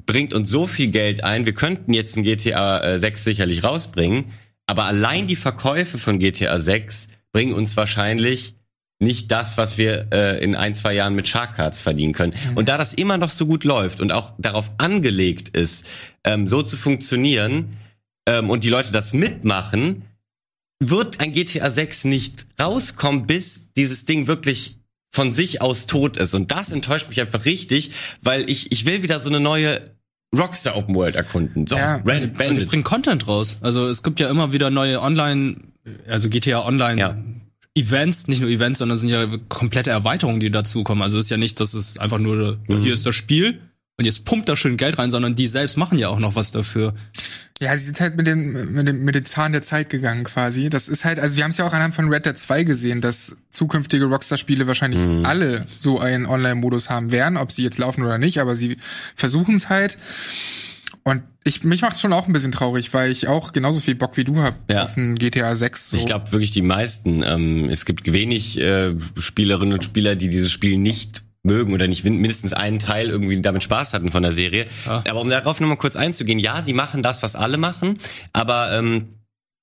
bringt uns so viel Geld ein, wir könnten jetzt ein GTA äh, 6 sicherlich rausbringen aber allein die Verkäufe von GTA 6 bringen uns wahrscheinlich nicht das, was wir äh, in ein, zwei Jahren mit Shark Cards verdienen können. Mhm. Und da das immer noch so gut läuft und auch darauf angelegt ist, ähm, so zu funktionieren ähm, und die Leute das mitmachen, wird ein GTA 6 nicht rauskommen, bis dieses Ding wirklich von sich aus tot ist. Und das enttäuscht mich einfach richtig, weil ich, ich will wieder so eine neue Rockstar Open World erkunden. So, ja, Red Bandit. Und bringen Content raus. Also es gibt ja immer wieder neue Online, also GTA Online ja. Events, nicht nur Events, sondern es sind ja komplette Erweiterungen, die dazukommen. Also es ist ja nicht, dass es einfach nur, mhm. hier ist das Spiel und jetzt pumpt da schön Geld rein, sondern die selbst machen ja auch noch was dafür. Ja, sie sind halt mit dem, mit dem, mit dem Zahn der Zeit gegangen quasi. Das ist halt, also wir haben es ja auch anhand von Red Dead 2 gesehen, dass zukünftige Rockstar-Spiele wahrscheinlich mhm. alle so einen Online-Modus haben werden, ob sie jetzt laufen oder nicht, aber sie versuchen es halt. Und ich, mich macht schon auch ein bisschen traurig, weil ich auch genauso viel Bock wie du hab ja. auf ein GTA 6. So. Ich glaube wirklich die meisten. Ähm, es gibt wenig äh, Spielerinnen und Spieler, die dieses Spiel nicht mögen oder nicht mindestens einen Teil irgendwie damit Spaß hatten von der Serie. Ja. Aber um darauf nochmal kurz einzugehen, ja, sie machen das, was alle machen, aber ähm,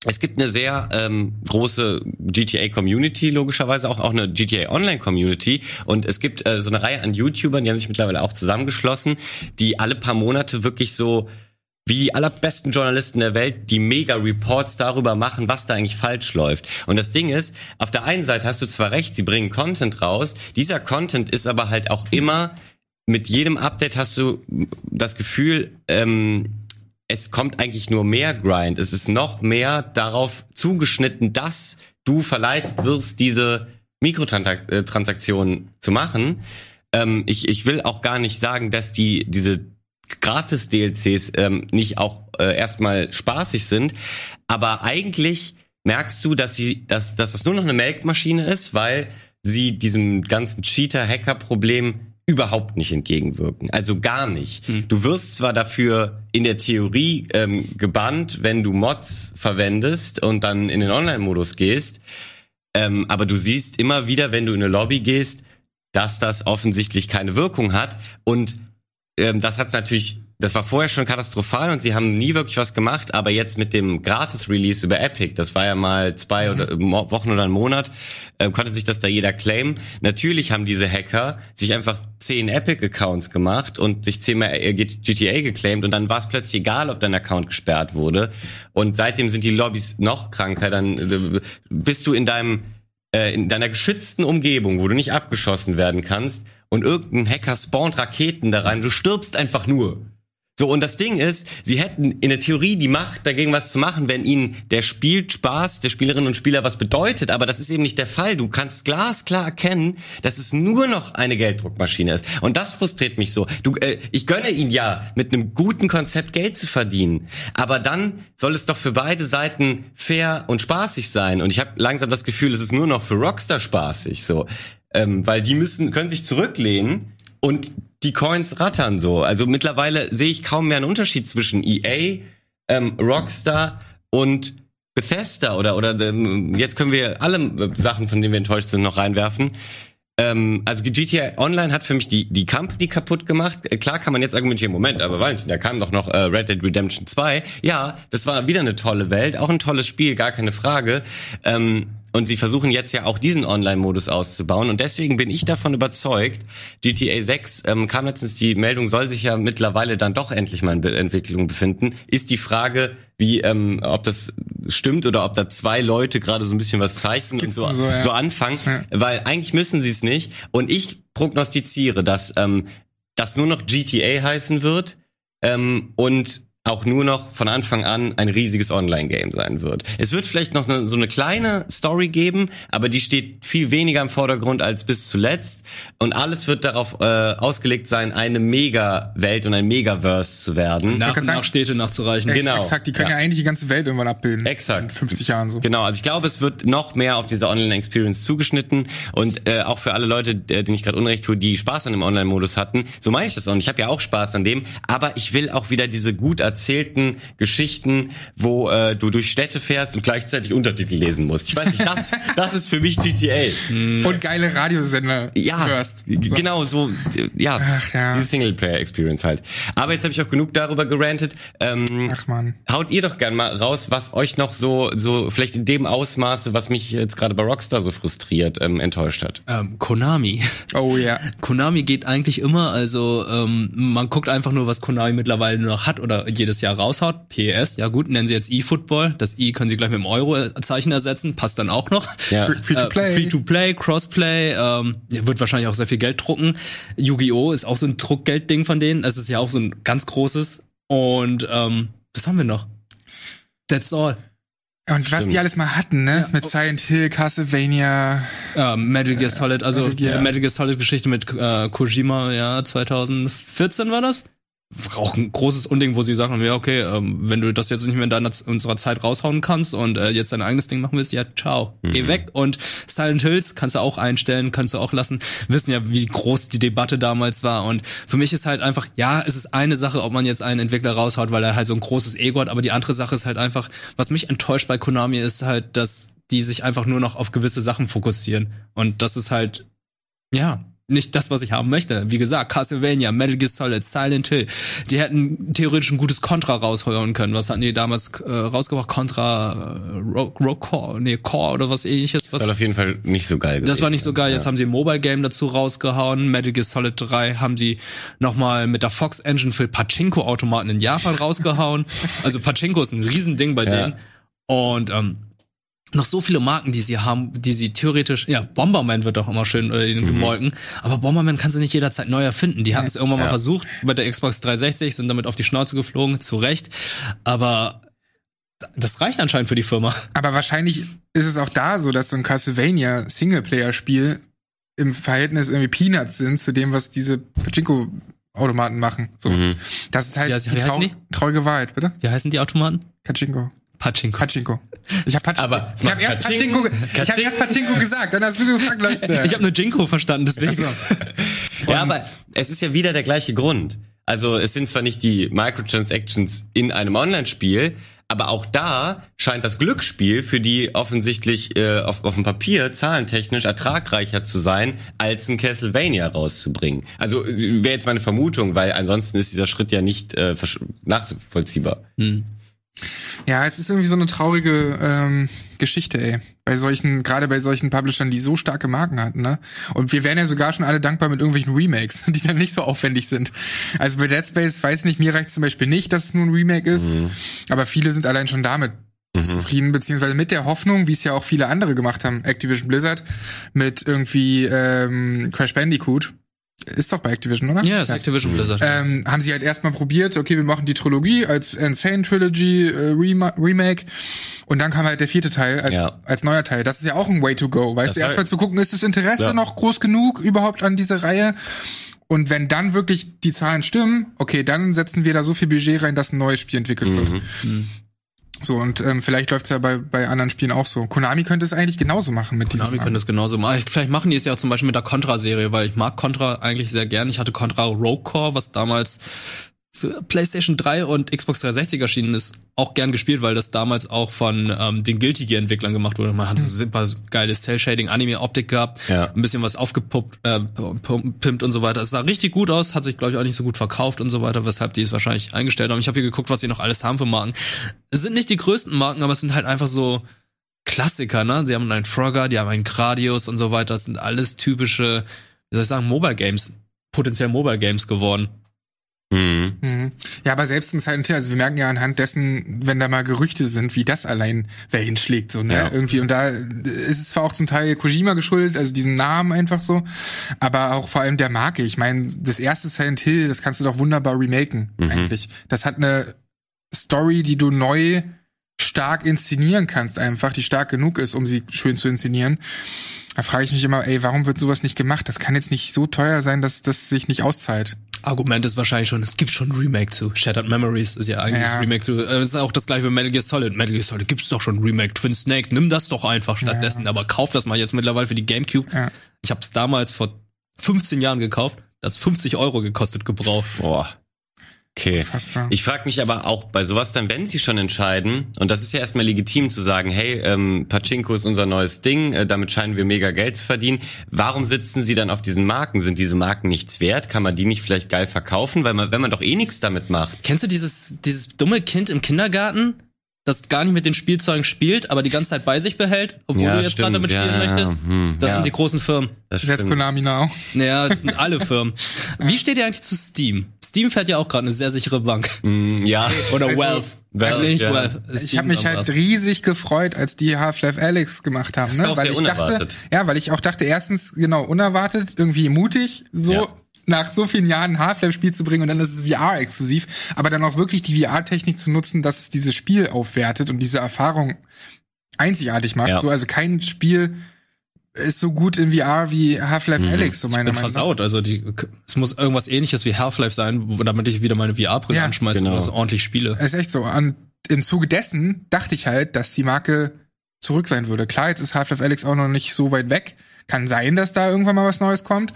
es gibt eine sehr ähm, große GTA-Community, logischerweise auch, auch eine GTA Online-Community. Und es gibt äh, so eine Reihe an YouTubern, die haben sich mittlerweile auch zusammengeschlossen, die alle paar Monate wirklich so wie die allerbesten Journalisten der Welt die Mega-Reports darüber machen, was da eigentlich falsch läuft. Und das Ding ist, auf der einen Seite hast du zwar recht, sie bringen Content raus, dieser Content ist aber halt auch immer, mit jedem Update hast du das Gefühl, ähm, es kommt eigentlich nur mehr Grind. Es ist noch mehr darauf zugeschnitten, dass du verleitet wirst, diese Mikrotransaktionen zu machen. Ähm, ich, ich will auch gar nicht sagen, dass die diese Gratis-DLCs ähm, nicht auch äh, erstmal spaßig sind, aber eigentlich merkst du, dass sie, dass, dass das nur noch eine Melkmaschine ist, weil sie diesem ganzen Cheater-Hacker-Problem überhaupt nicht entgegenwirken. Also gar nicht. Hm. Du wirst zwar dafür in der Theorie ähm, gebannt, wenn du Mods verwendest und dann in den Online-Modus gehst, ähm, aber du siehst immer wieder, wenn du in eine Lobby gehst, dass das offensichtlich keine Wirkung hat. Und ähm, das hat natürlich, das war vorher schon katastrophal und sie haben nie wirklich was gemacht, aber jetzt mit dem Gratis-Release über Epic, das war ja mal zwei mhm. oder, Wochen oder einen Monat, äh, konnte sich das da jeder claimen. Natürlich haben diese Hacker sich einfach zehn Epic-Accounts gemacht und sich zehnmal äh, GTA geclaimed und dann war es plötzlich egal, ob dein Account gesperrt wurde. Und seitdem sind die Lobbys noch kranker, dann äh, bist du in deinem äh, in deiner geschützten Umgebung, wo du nicht abgeschossen werden kannst, und irgendein Hacker spawnt Raketen da rein, du stirbst einfach nur. So, und das Ding ist, sie hätten in der Theorie die Macht, dagegen was zu machen, wenn ihnen der Spielspaß der Spielerinnen und Spieler was bedeutet. Aber das ist eben nicht der Fall. Du kannst glasklar erkennen, dass es nur noch eine Gelddruckmaschine ist. Und das frustriert mich so. Du, äh, ich gönne ihnen ja, mit einem guten Konzept Geld zu verdienen. Aber dann soll es doch für beide Seiten fair und spaßig sein. Und ich habe langsam das Gefühl, es ist nur noch für Rockstar spaßig. So, ähm, weil die müssen können sich zurücklehnen und die Coins rattern so. Also mittlerweile sehe ich kaum mehr einen Unterschied zwischen EA, ähm, Rockstar und Bethesda oder oder ähm, jetzt können wir alle Sachen, von denen wir enttäuscht sind, noch reinwerfen. Ähm, also GTA Online hat für mich die die Company kaputt gemacht. Äh, klar kann man jetzt argumentieren, Moment, aber Valentin, da kam doch noch äh, Red Dead Redemption 2. Ja, das war wieder eine tolle Welt, auch ein tolles Spiel, gar keine Frage. Ähm, und sie versuchen jetzt ja auch diesen Online-Modus auszubauen. Und deswegen bin ich davon überzeugt, GTA 6 ähm, kam letztens die Meldung, soll sich ja mittlerweile dann doch endlich mal in Be Entwicklung befinden. Ist die Frage, wie, ähm, ob das stimmt oder ob da zwei Leute gerade so ein bisschen was zeichnen und so, so, ja. so anfangen. Ja. Weil eigentlich müssen sie es nicht. Und ich prognostiziere, dass ähm, das nur noch GTA heißen wird. Ähm, und auch nur noch von Anfang an ein riesiges Online-Game sein wird. Es wird vielleicht noch eine, so eine kleine Story geben, aber die steht viel weniger im Vordergrund als bis zuletzt. Und alles wird darauf äh, ausgelegt sein, eine Mega-Welt und ein Megaverse zu werden. Nach und nach Städte nachzureichen. Genau. Exakt, die können ja. ja. eigentlich die ganze Welt irgendwann abbilden. Exakt. In 50 Jahren so. Genau, also ich glaube, es wird noch mehr auf diese Online-Experience zugeschnitten. Und äh, auch für alle Leute, äh, denen ich gerade Unrecht tue, die Spaß an dem Online-Modus hatten, so meine ich das auch. Und ich habe ja auch Spaß an dem, aber ich will auch wieder diese gut erzählten Geschichten, wo äh, du durch Städte fährst und gleichzeitig Untertitel lesen musst. Ich weiß nicht, das, das ist für mich GTA. Hm. Und geile Radiosender ja, hörst. So. Genau, so, ja, Ach, ja. diese Singleplayer-Experience halt. Aber jetzt habe ich auch genug darüber gerantet. Ähm, Ach man. Haut ihr doch gern mal raus, was euch noch so, so vielleicht in dem Ausmaße, was mich jetzt gerade bei Rockstar so frustriert, ähm, enttäuscht hat. Ähm, Konami. Oh ja. Konami geht eigentlich immer, also ähm, man guckt einfach nur, was Konami mittlerweile noch hat oder jedes Jahr raushaut. PES, ja gut, nennen sie jetzt eFootball. Das i können sie gleich mit dem Euro-Zeichen ersetzen, passt dann auch noch. Ja. Free, to play. Äh, free to play, Crossplay, ähm, wird wahrscheinlich auch sehr viel Geld drucken. Yu-Gi-Oh! ist auch so ein Druckgeldding von denen. Das ist ja auch so ein ganz großes. Und ähm, was haben wir noch? That's all. Und was die alles mal hatten, ne? Ja. Mit Silent Hill, Castlevania. Ja, Metal Gear Solid, also Metal Gear. diese Metal Gear Solid Geschichte mit äh, Kojima, ja, 2014 war das? Auch ein großes Unding, wo sie sagen, ja, okay, ähm, wenn du das jetzt nicht mehr in deiner, unserer Zeit raushauen kannst und äh, jetzt dein eigenes Ding machen willst, ja, ciao, mhm. geh weg. Und Silent Hills kannst du auch einstellen, kannst du auch lassen. Wir wissen ja, wie groß die Debatte damals war. Und für mich ist halt einfach, ja, es ist eine Sache, ob man jetzt einen Entwickler raushaut, weil er halt so ein großes Ego hat, aber die andere Sache ist halt einfach, was mich enttäuscht bei Konami ist halt, dass die sich einfach nur noch auf gewisse Sachen fokussieren. Und das ist halt, ja, nicht das, was ich haben möchte. Wie gesagt, Castlevania, Metal Gear Solid, Silent Hill. Die hätten theoretisch ein gutes Contra rausholen können. Was hatten die damals äh, rausgebracht? Contra äh, Rogue Core, nee, Core oder was ähnliches. Was? Das war auf jeden Fall nicht so geil. Das war nicht so geil. Ja. Jetzt haben sie ein Mobile Game dazu rausgehauen. Metal Gear Solid 3 haben sie nochmal mit der Fox Engine für Pachinko-Automaten in Japan rausgehauen. Also Pachinko ist ein Riesending bei ja. denen. Und ähm, noch so viele Marken, die sie haben, die sie theoretisch, ja, Bomberman wird doch immer schön äh, mhm. gemolken, aber Bomberman kannst du nicht jederzeit neu erfinden. Die hatten es irgendwann ja. mal versucht bei der Xbox 360, sind damit auf die Schnauze geflogen, zu Recht, aber das reicht anscheinend für die Firma. Aber wahrscheinlich ist es auch da so, dass so ein Castlevania Singleplayer-Spiel im Verhältnis irgendwie Peanuts sind zu dem, was diese Pachinko Automaten machen. So. Mhm. Das ist halt ja, die, trau traurige Wahrheit, bitte? Wie heißen die Automaten? Pachinko. Pachinko. Pachinko. Ich habe Pachinko. Aber ich habe erst Pachinko, ich hab erst Pachinko gesagt, dann hast du gefragt, Leute. Ich habe nur Jinko verstanden, deswegen. So. ja, aber es ist ja wieder der gleiche Grund. Also es sind zwar nicht die Microtransactions in einem Online-Spiel, aber auch da scheint das Glücksspiel für die offensichtlich äh, auf, auf dem Papier zahlentechnisch ertragreicher zu sein, als ein Castlevania rauszubringen. Also wäre jetzt meine Vermutung, weil ansonsten ist dieser Schritt ja nicht äh, nachvollziehbar. Hm. Ja, es ist irgendwie so eine traurige ähm, Geschichte, ey. Bei solchen, gerade bei solchen Publishern, die so starke Marken hatten, ne? Und wir wären ja sogar schon alle dankbar mit irgendwelchen Remakes, die dann nicht so aufwendig sind. Also bei Dead Space, weiß nicht, mir reicht zum Beispiel nicht, dass es nur ein Remake ist, mhm. aber viele sind allein schon damit mhm. zufrieden, beziehungsweise mit der Hoffnung, wie es ja auch viele andere gemacht haben, Activision Blizzard, mit irgendwie ähm, Crash Bandicoot, ist doch bei Activision, oder? Ja, ist ja. Activision Blizzard. Ähm, haben sie halt erstmal probiert, okay, wir machen die Trilogie als Insane Trilogy äh, Remake und dann kam halt der vierte Teil als, ja. als neuer Teil. Das ist ja auch ein Way to go, weißt das du, erstmal zu gucken, ist das Interesse ja. noch groß genug überhaupt an dieser Reihe? Und wenn dann wirklich die Zahlen stimmen, okay, dann setzen wir da so viel Budget rein, dass ein neues Spiel entwickelt wird. Mhm. So, und ähm, vielleicht läuft's ja bei, bei anderen Spielen auch so. Konami könnte es eigentlich genauso machen mit Konami könnte es genauso machen. Vielleicht machen die es ja auch zum Beispiel mit der Contra-Serie, weil ich mag Contra eigentlich sehr gern. Ich hatte Contra Rogue Core, was damals für PlayStation 3 und Xbox 360 erschienen ist, auch gern gespielt, weil das damals auch von ähm, den Guilty Gear Entwicklern gemacht wurde. Man hat so super geiles Cell Shading, Anime Optik gehabt, ja. ein bisschen was aufgepumpt äh, pimpt und so weiter. Es sah richtig gut aus, hat sich glaube ich auch nicht so gut verkauft und so weiter, weshalb die es wahrscheinlich eingestellt haben. Ich habe hier geguckt, was sie noch alles haben für Marken. Es sind nicht die größten Marken, aber es sind halt einfach so Klassiker, ne? Sie haben einen Frogger, die haben einen Gradius und so weiter. Das sind alles typische, wie soll ich sagen, Mobile Games, potenziell Mobile Games geworden. Mhm. Mhm. Ja, aber selbst in Silent Hill, also wir merken ja anhand dessen, wenn da mal Gerüchte sind, wie das allein wer hinschlägt, so, ne? Ja. Irgendwie. Und da ist es zwar auch zum Teil Kojima geschuldet, also diesen Namen einfach so, aber auch vor allem der Marke. Ich meine, das erste Silent Hill, das kannst du doch wunderbar remaken, mhm. eigentlich. Das hat eine Story, die du neu stark inszenieren kannst, einfach, die stark genug ist, um sie schön zu inszenieren. Da frage ich mich immer, ey, warum wird sowas nicht gemacht? Das kann jetzt nicht so teuer sein, dass das sich nicht auszahlt. Argument ist wahrscheinlich schon, es gibt schon ein Remake zu. Shattered Memories ist ja eigentlich ja. das Remake zu. Äh, das ist auch das gleiche wie Metal Gear Solid. Metal Gear Solid gibt's doch schon ein Remake. Twin Snakes, nimm das doch einfach stattdessen. Ja. Aber kauf das mal jetzt mittlerweile für die Gamecube. Ja. Ich habe es damals vor 15 Jahren gekauft. Das 50 Euro gekostet gebraucht. Boah. Okay. Fassbar. Ich frage mich aber auch bei sowas dann, wenn sie schon entscheiden, und das ist ja erstmal legitim zu sagen, hey, ähm, Pachinko ist unser neues Ding, äh, damit scheinen wir mega Geld zu verdienen. Warum sitzen sie dann auf diesen Marken? Sind diese Marken nichts wert? Kann man die nicht vielleicht geil verkaufen? Weil man, wenn man doch eh nichts damit macht. Kennst du dieses, dieses dumme Kind im Kindergarten? das gar nicht mit den Spielzeugen spielt, aber die ganze Zeit bei sich behält, obwohl ja, du jetzt gerade damit spielen ja, möchtest. Hm, das ja. sind die großen Firmen. Das ist jetzt Konami Now. Ja, das sind alle Firmen. Wie steht ihr eigentlich zu Steam? Steam fährt ja auch gerade eine sehr sichere Bank. Mm, ja. Oder also, Valve. Valve, also ich, ja. Valve ich habe mich halt riesig gefreut, als die Half-Life Alex gemacht haben, das ne? weil ich unerwartet. dachte, ja, weil ich auch dachte, erstens genau unerwartet, irgendwie mutig, so ja. nach so vielen Jahren ein Half-Life-Spiel zu bringen und dann ist es VR-exklusiv, aber dann auch wirklich die VR-Technik zu nutzen, dass es dieses Spiel aufwertet und diese Erfahrung einzigartig macht. Ja. So, also kein Spiel ist so gut in VR wie Half-Life mhm. Alex, so meiner Meinung nach. versaut. Also die, es muss irgendwas ähnliches wie Half-Life sein, wo, damit ich wieder meine VR-Brille ja, anschmeiße genau. und das ordentlich spiele. ist echt so. Und im Zuge dessen dachte ich halt, dass die Marke zurück sein würde. Klar, jetzt ist Half-Life Alex auch noch nicht so weit weg. Kann sein, dass da irgendwann mal was Neues kommt.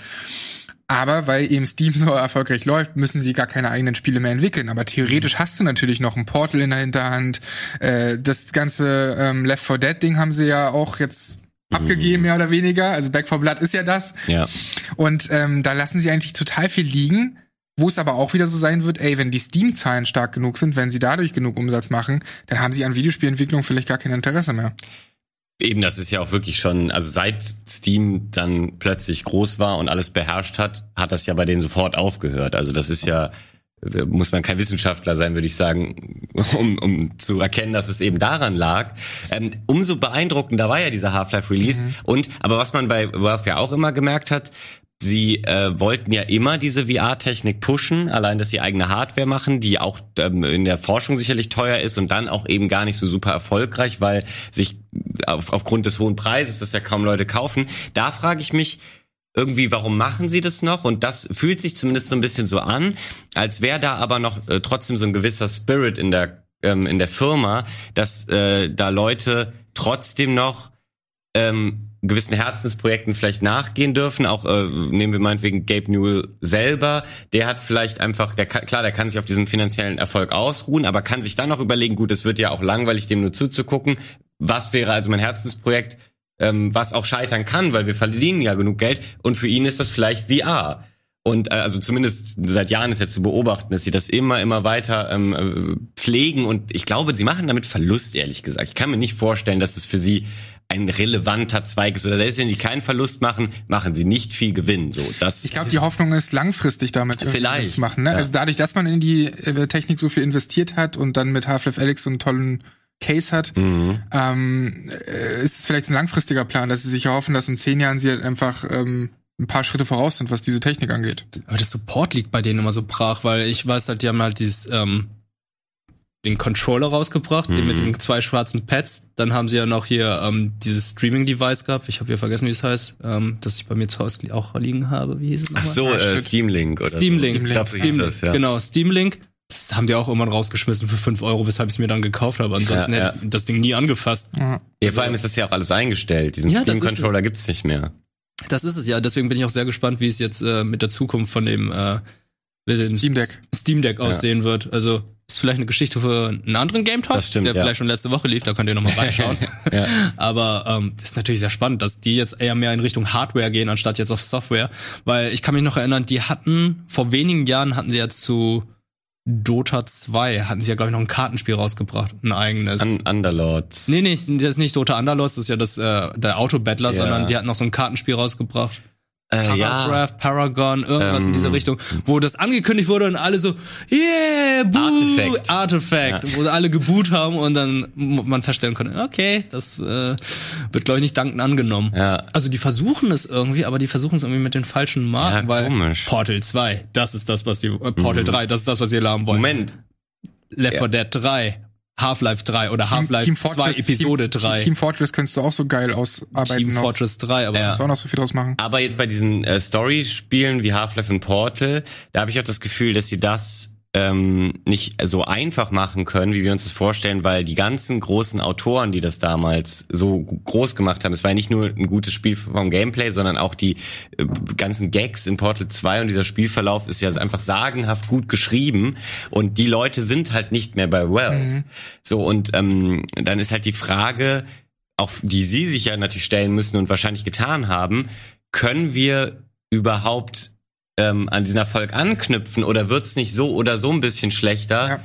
Aber weil eben Steam so erfolgreich läuft, müssen sie gar keine eigenen Spiele mehr entwickeln. Aber theoretisch mhm. hast du natürlich noch ein Portal in der Hinterhand. Äh, das ganze ähm, Left 4 Dead Ding haben sie ja auch jetzt abgegeben, mehr oder weniger. Also Back for Blood ist ja das. Ja. Und ähm, da lassen sie eigentlich total viel liegen. Wo es aber auch wieder so sein wird, ey, wenn die Steam-Zahlen stark genug sind, wenn sie dadurch genug Umsatz machen, dann haben sie an Videospielentwicklung vielleicht gar kein Interesse mehr. Eben, das ist ja auch wirklich schon, also seit Steam dann plötzlich groß war und alles beherrscht hat, hat das ja bei denen sofort aufgehört. Also das ist ja, muss man kein Wissenschaftler sein, würde ich sagen, um, um zu erkennen, dass es eben daran lag. Ähm, umso beeindruckender war ja dieser Half-Life-Release. Mhm. Und, aber was man bei Valve ja auch immer gemerkt hat, Sie äh, wollten ja immer diese VR-Technik pushen, allein dass sie eigene Hardware machen, die auch ähm, in der Forschung sicherlich teuer ist und dann auch eben gar nicht so super erfolgreich, weil sich auf, aufgrund des hohen Preises das ja kaum Leute kaufen. Da frage ich mich, irgendwie, warum machen sie das noch? Und das fühlt sich zumindest so ein bisschen so an, als wäre da aber noch äh, trotzdem so ein gewisser Spirit in der ähm, in der Firma, dass äh, da Leute trotzdem noch ähm, gewissen Herzensprojekten vielleicht nachgehen dürfen. Auch äh, nehmen wir meinetwegen Gabe Newell selber. Der hat vielleicht einfach, der kann, klar, der kann sich auf diesem finanziellen Erfolg ausruhen, aber kann sich dann noch überlegen, gut, es wird ja auch langweilig, dem nur zuzugucken. Was wäre also mein Herzensprojekt, ähm, was auch scheitern kann, weil wir verdienen ja genug Geld und für ihn ist das vielleicht VR. Und äh, also zumindest seit Jahren ist ja zu beobachten, dass sie das immer, immer weiter ähm, äh, pflegen. Und ich glaube, sie machen damit Verlust, ehrlich gesagt. Ich kann mir nicht vorstellen, dass es für sie ein relevanter Zweig ist. Oder selbst wenn sie keinen Verlust machen, machen sie nicht viel Gewinn. So, das ich glaube, die Hoffnung ist langfristig damit vielleicht zu machen. Ne? Ja. Also dadurch, dass man in die äh, Technik so viel investiert hat und dann mit Half-Life Alyx so einen tollen Case hat, mhm. ähm, äh, ist es vielleicht ein langfristiger Plan, dass sie sich erhoffen, dass in zehn Jahren sie halt einfach ähm, ein paar Schritte voraus sind, was diese Technik angeht. Aber das Support liegt bei denen immer so brach, weil ich weiß halt, die haben halt dieses ähm, den Controller rausgebracht, mhm. den mit den zwei schwarzen Pads. Dann haben sie ja noch hier ähm, dieses Streaming-Device gehabt. Ich habe hier vergessen, wie es heißt, ähm, das ich bei mir zu Hause auch liegen habe. Wie hieß es nochmal? Ach so, äh, Steam Link oder Steam Link. So. Ich glaub, so Steam, das, ja. Genau, Steam Link. Das haben die auch irgendwann rausgeschmissen für fünf Euro, weshalb ich es mir dann gekauft habe. Ansonsten ja, ja. hätte das Ding nie angefasst. Ja, ja vor allem ist das ja auch alles eingestellt. Diesen ja, Steam-Controller gibt's nicht mehr. Das ist es ja. Deswegen bin ich auch sehr gespannt, wie es jetzt äh, mit der Zukunft von dem äh, Steam Deck, Steam Deck aussehen wird. Also ist vielleicht eine Geschichte für einen anderen Game Talk, stimmt, der ja. vielleicht schon letzte Woche lief, da könnt ihr nochmal reinschauen. ja. Aber ähm, ist natürlich sehr spannend, dass die jetzt eher mehr in Richtung Hardware gehen, anstatt jetzt auf Software. Weil ich kann mich noch erinnern, die hatten, vor wenigen Jahren hatten sie ja zu Dota 2, hatten sie ja, glaube ich, noch ein Kartenspiel rausgebracht, ein eigenes. Un Underlords. Nee, nee, das ist nicht Dota Underlords, das ist ja das äh, der Auto-Battler, ja. sondern die hatten noch so ein Kartenspiel rausgebracht. Äh, Paragraph, ja. Paragon, irgendwas ähm, in diese Richtung, wo das angekündigt wurde und alle so, yeah, boo, Artifact, Artifact ja. wo alle geboot haben und dann man feststellen konnte, okay, das äh, wird glaube ich nicht dankend angenommen. Ja. Also die versuchen es irgendwie, aber die versuchen es irgendwie mit den falschen Marken, ja, weil komisch. Portal 2, das ist das, was die äh, Portal mhm. 3, das ist das, was sie haben wollen. Moment. Left 4 Dead 3 Half-Life 3 oder Half-Life 2 Episode Team, 3. Team Fortress könntest du auch so geil ausarbeiten. Team noch. Fortress 3, aber ja. kannst du auch noch so viel draus machen. Aber jetzt bei diesen äh, Story-Spielen wie Half-Life und Portal, da habe ich auch das Gefühl, dass sie das ähm, nicht so einfach machen können, wie wir uns das vorstellen, weil die ganzen großen Autoren, die das damals so groß gemacht haben, es war ja nicht nur ein gutes Spiel vom Gameplay, sondern auch die äh, ganzen Gags in Portal 2 und dieser Spielverlauf ist ja einfach sagenhaft gut geschrieben und die Leute sind halt nicht mehr bei Well. Mhm. So und ähm, dann ist halt die Frage, auch die sie sich ja natürlich stellen müssen und wahrscheinlich getan haben, können wir überhaupt ähm, an diesen Erfolg anknüpfen oder wird's nicht so oder so ein bisschen schlechter? Ja.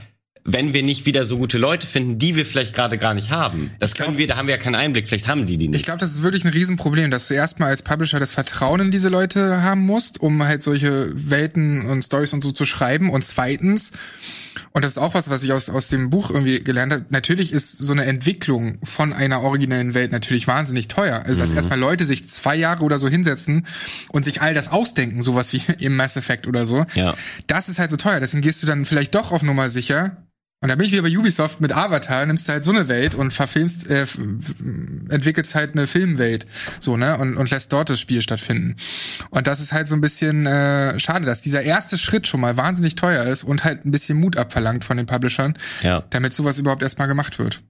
Wenn wir nicht wieder so gute Leute finden, die wir vielleicht gerade gar nicht haben. Das glaub, können wir, da haben wir ja keinen Einblick, vielleicht haben die die nicht. Ich glaube, das ist wirklich ein Riesenproblem, dass du erstmal als Publisher das Vertrauen in diese Leute haben musst, um halt solche Welten und Stories und so zu schreiben. Und zweitens, und das ist auch was, was ich aus, aus dem Buch irgendwie gelernt habe. Natürlich ist so eine Entwicklung von einer originellen Welt natürlich wahnsinnig teuer. Also, dass mhm. erstmal Leute sich zwei Jahre oder so hinsetzen und sich all das ausdenken, sowas wie im Mass Effect oder so. Ja. Das ist halt so teuer. Deswegen gehst du dann vielleicht doch auf Nummer sicher und da bin ich wieder bei Ubisoft mit Avatar, nimmst du halt so eine Welt und verfilmst, äh, entwickelst halt eine Filmwelt, so, ne, und, und lässt dort das Spiel stattfinden. Und das ist halt so ein bisschen äh, schade, dass dieser erste Schritt schon mal wahnsinnig teuer ist und halt ein bisschen Mut abverlangt von den Publishern, ja. damit sowas überhaupt erstmal gemacht wird.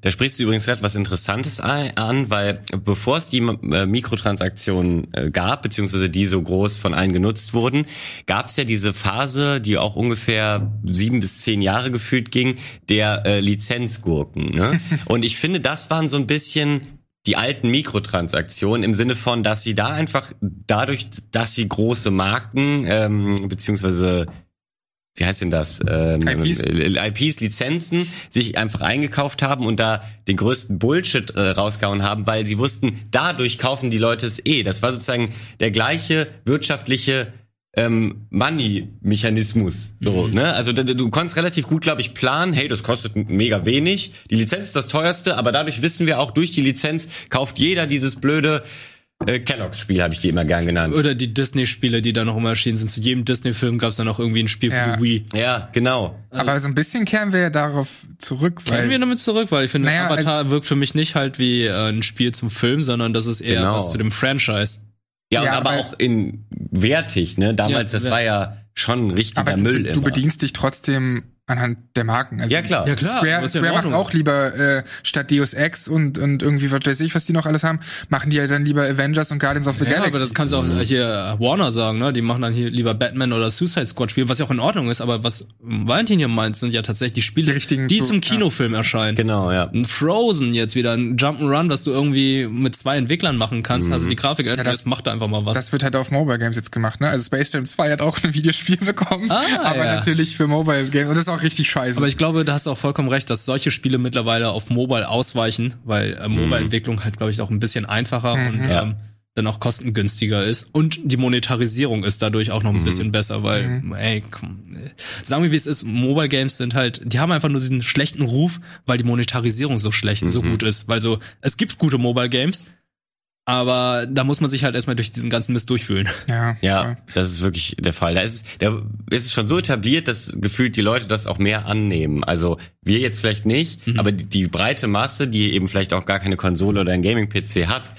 Da sprichst du übrigens gerade was Interessantes an, weil bevor es die äh, Mikrotransaktionen äh, gab, beziehungsweise die so groß von allen genutzt wurden, gab es ja diese Phase, die auch ungefähr sieben bis zehn Jahre gefühlt ging, der äh, Lizenzgurken. Ne? Und ich finde, das waren so ein bisschen die alten Mikrotransaktionen im Sinne von, dass sie da einfach dadurch, dass sie große Marken ähm, beziehungsweise wie heißt denn das? Ähm, IPs? IPs, Lizenzen, sich einfach eingekauft haben und da den größten Bullshit äh, rausgehauen haben, weil sie wussten, dadurch kaufen die Leute es eh. Das war sozusagen der gleiche wirtschaftliche ähm, Money-Mechanismus. So, mhm. ne? Also du, du konntest relativ gut, glaube ich, planen, hey, das kostet mega wenig. Die Lizenz ist das teuerste, aber dadurch wissen wir auch, durch die Lizenz kauft jeder dieses blöde äh, Kellogg's Spiel habe ich die immer gern genannt. Oder die Disney-Spiele, die da noch immer erschienen sind. Zu jedem Disney-Film gab es dann noch irgendwie ein Spiel ja. für die Wii. Ja, genau. Aber so ein bisschen kehren wir ja darauf zurück. Kehren wir damit zurück, weil ich finde, naja, Avatar also wirkt für mich nicht halt wie äh, ein Spiel zum Film, sondern das ist eher genau. was zu dem Franchise. Ja, ja aber, aber auch in wertig, ne? Damals, ja, das war ja schon richtiger Müll. Du, du bedienst dich trotzdem anhand der Marken. Also ja klar. Ja, klar. Square, Square macht auch lieber äh, statt Deus Ex und und irgendwie was weiß ich, was die noch alles haben, machen die ja dann lieber Avengers und Guardians of the ja, Galaxy. aber das kannst du auch hier Warner sagen, ne? Die machen dann hier lieber Batman oder Suicide Squad Spiele, was ja auch in Ordnung ist, aber was Valentin hier meint, sind ja tatsächlich die Spiele, die, richtigen die zum Kinofilm ja. erscheinen. Genau, ja. Ein Frozen jetzt wieder, ein Jump'n'Run, was du irgendwie mit zwei Entwicklern machen kannst, mhm. also die Grafik, ja, das, macht da einfach mal was. Das wird halt auf Mobile Games jetzt gemacht, ne? Also Space Jam 2 hat auch ein Videospiel bekommen, ah, aber ja. natürlich für Mobile Games und das ist auch richtig scheiße. Aber ich glaube, da hast du auch vollkommen recht, dass solche Spiele mittlerweile auf Mobile ausweichen, weil äh, mhm. Mobile-Entwicklung halt, glaube ich, auch ein bisschen einfacher mhm. und ähm, dann auch kostengünstiger ist. Und die Monetarisierung ist dadurch auch noch ein mhm. bisschen besser, weil, mhm. ey, komm, äh, sagen wir wie es ist, Mobile Games sind halt, die haben einfach nur diesen schlechten Ruf, weil die Monetarisierung so schlecht, so mhm. gut ist. Weil so, es gibt gute Mobile Games, aber da muss man sich halt erstmal durch diesen ganzen Mist durchfühlen. Ja, ja, das ist wirklich der Fall. Da ist, es, da ist es schon so etabliert, dass gefühlt die Leute das auch mehr annehmen. Also wir jetzt vielleicht nicht, mhm. aber die, die breite Masse, die eben vielleicht auch gar keine Konsole oder ein Gaming-PC hat,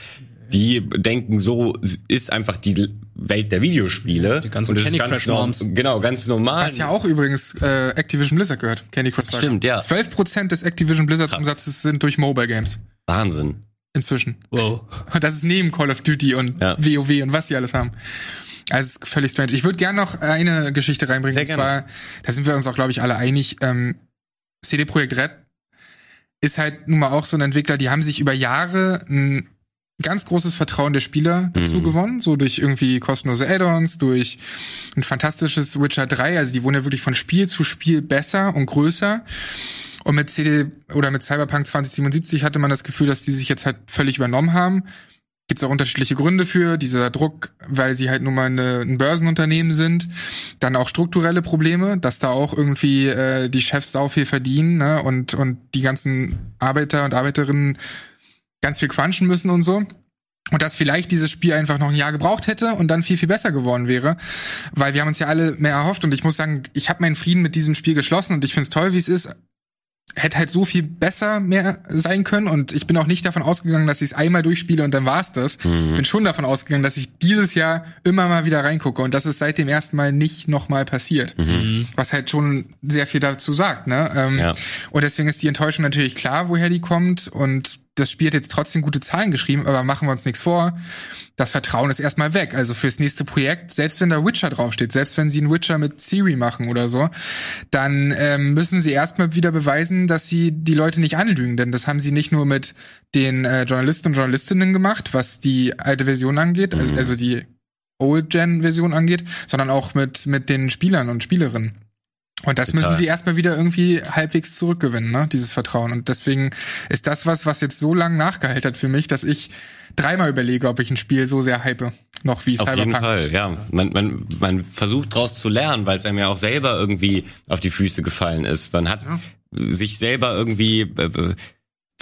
die denken, so ist einfach die Welt der Videospiele. Die ganzen Candy Crush Norms. Genau, ganz normal. Was ja auch übrigens äh, Activision Blizzard gehört, Candy Crush. Stimmt, ja. 12% des Activision Blizzard Umsatzes sind durch Mobile Games. Wahnsinn. Inzwischen. Wow. Und das ist neben Call of Duty und ja. WoW und was sie alles haben. Also es ist völlig strange. Ich würde gerne noch eine Geschichte reinbringen. Sehr und zwar, da sind wir uns auch, glaube ich, alle einig. Ähm, CD Projekt Red ist halt nun mal auch so ein Entwickler, die haben sich über Jahre ein ganz großes Vertrauen der Spieler dazu mhm. gewonnen, so durch irgendwie kostenlose Add-ons, durch ein fantastisches Witcher 3, also die wurden ja wirklich von Spiel zu Spiel besser und größer. Und mit CD oder mit Cyberpunk 2077 hatte man das Gefühl, dass die sich jetzt halt völlig übernommen haben. Gibt es auch unterschiedliche Gründe für. Dieser Druck, weil sie halt nun mal eine, ein Börsenunternehmen sind. Dann auch strukturelle Probleme, dass da auch irgendwie äh, die Chefs sau viel verdienen ne? und, und die ganzen Arbeiter und Arbeiterinnen ganz viel crunchen müssen und so. Und dass vielleicht dieses Spiel einfach noch ein Jahr gebraucht hätte und dann viel, viel besser geworden wäre. Weil wir haben uns ja alle mehr erhofft und ich muss sagen, ich habe meinen Frieden mit diesem Spiel geschlossen und ich finde es toll, wie es ist hätte halt so viel besser mehr sein können und ich bin auch nicht davon ausgegangen, dass ich es einmal durchspiele und dann war's das. Mhm. Bin schon davon ausgegangen, dass ich dieses Jahr immer mal wieder reingucke und das ist seit dem ersten Mal nicht nochmal passiert. Mhm. Was halt schon sehr viel dazu sagt, ne? Ähm, ja. Und deswegen ist die Enttäuschung natürlich klar, woher die kommt und das Spiel hat jetzt trotzdem gute Zahlen geschrieben, aber machen wir uns nichts vor. Das Vertrauen ist erstmal weg. Also fürs nächste Projekt, selbst wenn da Witcher draufsteht, selbst wenn sie einen Witcher mit Siri machen oder so, dann ähm, müssen sie erstmal wieder beweisen, dass sie die Leute nicht anlügen. Denn das haben sie nicht nur mit den äh, Journalisten und Journalistinnen gemacht, was die alte Version angeht, also, mhm. also die Old-Gen-Version angeht, sondern auch mit, mit den Spielern und Spielerinnen. Und das Total. müssen sie erstmal wieder irgendwie halbwegs zurückgewinnen, ne? dieses Vertrauen. Und deswegen ist das was, was jetzt so lange nachgehalten hat für mich, dass ich dreimal überlege, ob ich ein Spiel so sehr hype, noch wie auf Cyberpunk. Auf jeden Fall, ja. Man, man, man versucht daraus zu lernen, weil es einem ja auch selber irgendwie auf die Füße gefallen ist. Man hat ja. sich selber irgendwie äh,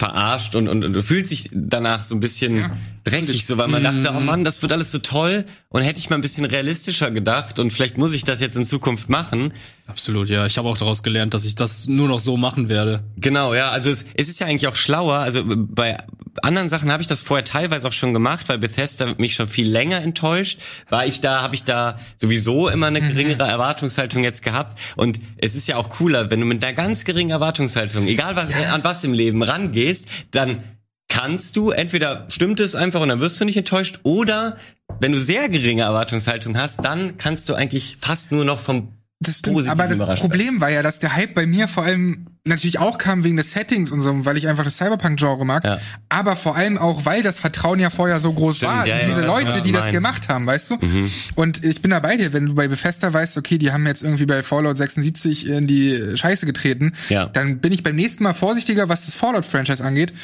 verarscht und, und, und fühlt sich danach so ein bisschen ja. dreckig, so weil man dachte, oh Mann, das wird alles so toll und hätte ich mal ein bisschen realistischer gedacht und vielleicht muss ich das jetzt in Zukunft machen. Absolut, ja. Ich habe auch daraus gelernt, dass ich das nur noch so machen werde. Genau, ja. Also es, es ist ja eigentlich auch schlauer. Also bei anderen Sachen habe ich das vorher teilweise auch schon gemacht, weil Bethesda mich schon viel länger enttäuscht. War ich da, habe ich da sowieso immer eine mhm. geringere Erwartungshaltung jetzt gehabt. Und es ist ja auch cooler, wenn du mit einer ganz geringen Erwartungshaltung, egal was, an was im Leben rangehst, dann kannst du, entweder stimmt es einfach und dann wirst du nicht enttäuscht, oder wenn du sehr geringe Erwartungshaltung hast, dann kannst du eigentlich fast nur noch vom das stimmt, aber das Problem war ja, dass der Hype bei mir vor allem natürlich auch kam wegen des Settings und so, weil ich einfach das Cyberpunk-Genre mag, ja. aber vor allem auch, weil das Vertrauen ja vorher so groß stimmt, war. Ja, diese ja, Leute, die das gemacht haben, weißt du? Mhm. Und ich bin da bei dir, wenn du bei Bethesda weißt, okay, die haben jetzt irgendwie bei Fallout 76 in die Scheiße getreten, ja. dann bin ich beim nächsten Mal vorsichtiger, was das Fallout-Franchise angeht.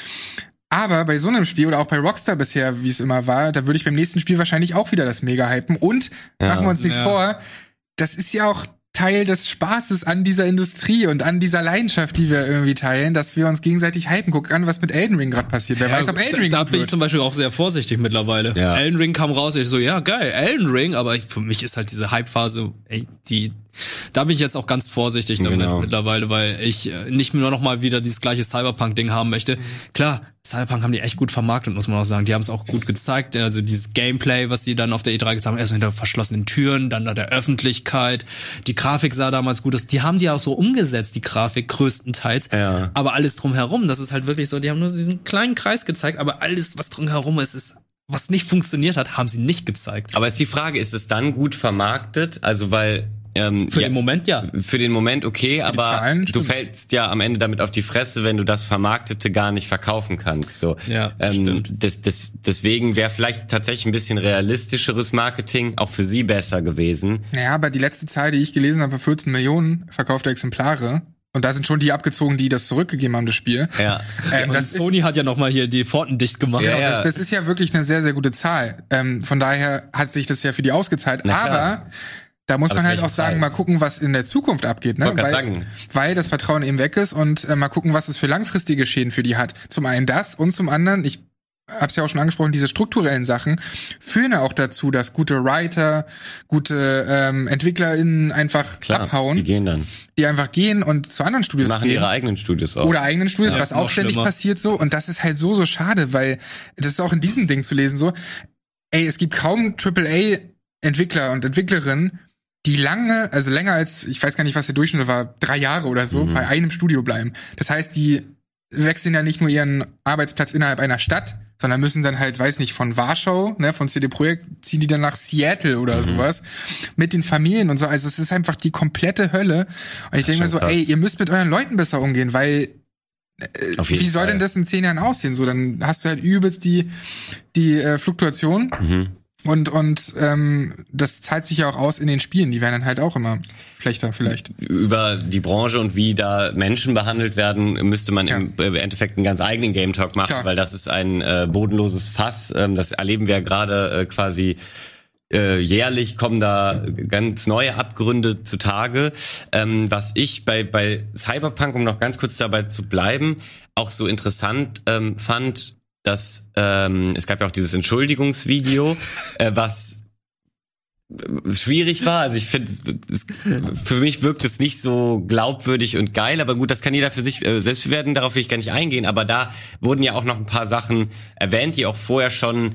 Aber bei so einem Spiel oder auch bei Rockstar bisher, wie es immer war, da würde ich beim nächsten Spiel wahrscheinlich auch wieder das Mega hypen. Und machen wir uns nichts vor, das ist ja auch Teil des Spaßes an dieser Industrie und an dieser Leidenschaft, die wir irgendwie teilen, dass wir uns gegenseitig hypen. Guck an, was mit Elden Ring gerade passiert. Wer ja, weiß, ob Elden Ring Da, da bin ich zum Beispiel auch sehr vorsichtig mittlerweile. Ja. Elden Ring kam raus, ich so, ja, geil, Elden Ring, aber für mich ist halt diese Hype-Phase, ey, die da bin ich jetzt auch ganz vorsichtig damit genau. mittlerweile, weil ich äh, nicht nur noch mal wieder dieses gleiche Cyberpunk-Ding haben möchte. Klar, Cyberpunk haben die echt gut vermarktet, muss man auch sagen. Die haben es auch gut gezeigt. Also dieses Gameplay, was die dann auf der E3 gezeigt haben, erst hinter verschlossenen Türen, dann da der Öffentlichkeit. Die Grafik sah damals gut aus. Die haben die auch so umgesetzt, die Grafik größtenteils. Ja. Aber alles drumherum, das ist halt wirklich so, die haben nur diesen kleinen Kreis gezeigt, aber alles, was drumherum ist, ist was nicht funktioniert hat, haben sie nicht gezeigt. Aber ist die Frage, ist es dann gut vermarktet? Also weil ähm, für ja, den Moment ja. Für den Moment okay, aber Zahlen, du fällst ja am Ende damit auf die Fresse, wenn du das Vermarktete gar nicht verkaufen kannst. So, ja, ähm, stimmt. Das, das, deswegen wäre vielleicht tatsächlich ein bisschen realistischeres Marketing auch für sie besser gewesen. Naja, aber die letzte Zahl, die ich gelesen habe, 14 Millionen verkaufte Exemplare. Und da sind schon die abgezogen, die das zurückgegeben haben, das Spiel. Ja. Ähm, das Sony ist, hat ja noch mal hier die Pforten dicht gemacht. Ja, ja. Das, das, ist ja wirklich eine sehr, sehr gute Zahl. Ähm, von daher hat sich das ja für die ausgezahlt. Aber da muss man halt auch sagen, Preis? mal gucken, was in der Zukunft abgeht, ne? Weil, weil das Vertrauen eben weg ist und äh, mal gucken, was es für langfristige Schäden für die hat. Zum einen das und zum anderen, ich hab's ja auch schon angesprochen, diese strukturellen Sachen führen ja auch dazu, dass gute Writer, gute ähm, EntwicklerInnen einfach Klar, abhauen. Die gehen dann. Die einfach gehen und zu anderen Studios die machen gehen. ihre eigenen Studios auch. Oder eigenen Studios, ja, was auch ständig schlimmer. passiert so. Und das ist halt so, so schade, weil das ist auch in diesem Ding zu lesen so, ey, es gibt kaum AAA Entwickler und Entwicklerinnen, die lange, also länger als, ich weiß gar nicht, was der Durchschnitt war, drei Jahre oder so, mhm. bei einem Studio bleiben. Das heißt, die wechseln ja nicht nur ihren Arbeitsplatz innerhalb einer Stadt, sondern müssen dann halt, weiß nicht, von Warschau, ne, von CD Projekt, ziehen die dann nach Seattle oder mhm. sowas mit den Familien und so. Also es ist einfach die komplette Hölle. Und ich denke mir so, krass. ey, ihr müsst mit euren Leuten besser umgehen, weil äh, wie soll Fall. denn das in zehn Jahren aussehen? So, dann hast du halt übelst die die äh, Fluktuation. Mhm. Und, und ähm, das zahlt sich ja auch aus in den Spielen, die werden dann halt auch immer schlechter vielleicht. Über die Branche und wie da Menschen behandelt werden, müsste man ja. im Endeffekt einen ganz eigenen Game Talk machen, Klar. weil das ist ein äh, bodenloses Fass. Ähm, das erleben wir ja gerade äh, quasi äh, jährlich kommen da ganz neue Abgründe zutage. Ähm, was ich bei, bei Cyberpunk, um noch ganz kurz dabei zu bleiben, auch so interessant ähm, fand, dass ähm, es gab ja auch dieses Entschuldigungsvideo, äh, was schwierig war. Also ich finde, für mich wirkt es nicht so glaubwürdig und geil, aber gut, das kann jeder für sich äh, selbst bewerten, darauf will ich gar nicht eingehen, aber da wurden ja auch noch ein paar Sachen erwähnt, die auch vorher schon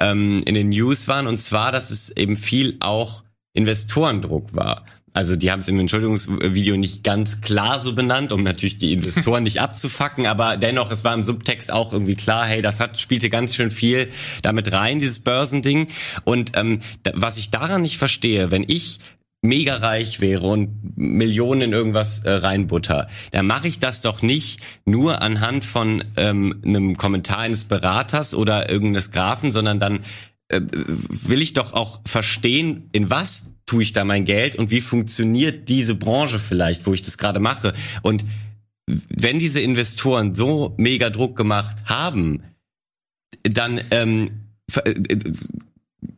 ähm, in den News waren, und zwar, dass es eben viel auch Investorendruck war. Also die haben es im Entschuldigungsvideo nicht ganz klar so benannt, um natürlich die Investoren nicht abzufacken, aber dennoch, es war im Subtext auch irgendwie klar, hey, das hat spielte ganz schön viel damit rein, dieses Börsending. Und ähm, was ich daran nicht verstehe, wenn ich mega reich wäre und Millionen in irgendwas äh, reinbutter, dann mache ich das doch nicht nur anhand von ähm, einem Kommentar eines Beraters oder irgendeines Grafen, sondern dann äh, will ich doch auch verstehen, in was tue ich da mein Geld und wie funktioniert diese Branche vielleicht, wo ich das gerade mache. Und wenn diese Investoren so mega Druck gemacht haben, dann ähm, ver, äh,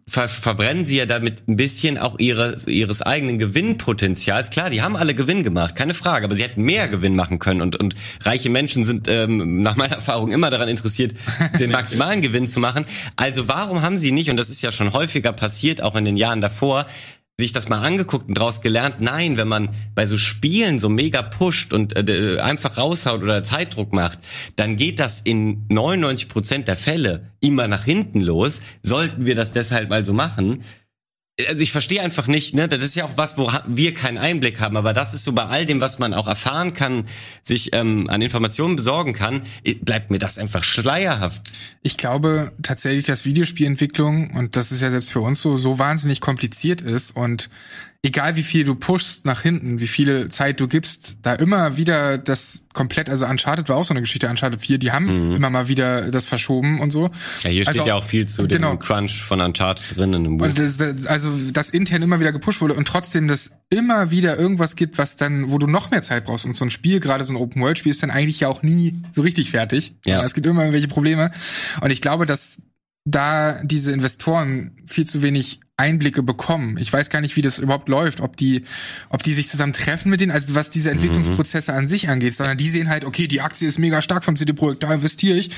ver, verbrennen sie ja damit ein bisschen auch ihre, ihres eigenen Gewinnpotenzials. Klar, die haben alle Gewinn gemacht, keine Frage, aber sie hätten mehr Gewinn machen können und, und reiche Menschen sind ähm, nach meiner Erfahrung immer daran interessiert, den maximalen Gewinn zu machen. Also warum haben sie nicht, und das ist ja schon häufiger passiert, auch in den Jahren davor, sich das mal angeguckt und daraus gelernt, nein, wenn man bei so Spielen so mega pusht und äh, einfach raushaut oder Zeitdruck macht, dann geht das in 99 Prozent der Fälle immer nach hinten los. Sollten wir das deshalb mal so machen, also ich verstehe einfach nicht, ne, das ist ja auch was, wo wir keinen Einblick haben, aber das ist so bei all dem, was man auch erfahren kann, sich ähm, an Informationen besorgen kann, bleibt mir das einfach schleierhaft. Ich glaube tatsächlich, dass Videospielentwicklung, und das ist ja selbst für uns so, so wahnsinnig kompliziert ist und egal wie viel du pushst nach hinten, wie viele Zeit du gibst, da immer wieder das komplett, also Uncharted war auch so eine Geschichte, Uncharted 4, die haben mhm. immer mal wieder das verschoben und so. Ja, hier also, steht ja auch viel zu genau. dem Crunch von Uncharted drin in dem Buch. Und das, also, dass intern immer wieder gepusht wurde und trotzdem das immer wieder irgendwas gibt, was dann, wo du noch mehr Zeit brauchst und so ein Spiel, gerade so ein Open-World-Spiel ist dann eigentlich ja auch nie so richtig fertig. Ja. Es gibt immer irgendwelche Probleme und ich glaube, dass da diese Investoren viel zu wenig Einblicke bekommen. Ich weiß gar nicht, wie das überhaupt läuft, ob die, ob die sich zusammen treffen mit denen, also was diese Entwicklungsprozesse an sich angeht, sondern die sehen halt, okay, die Aktie ist mega stark von CD Projekt, da investiere ich.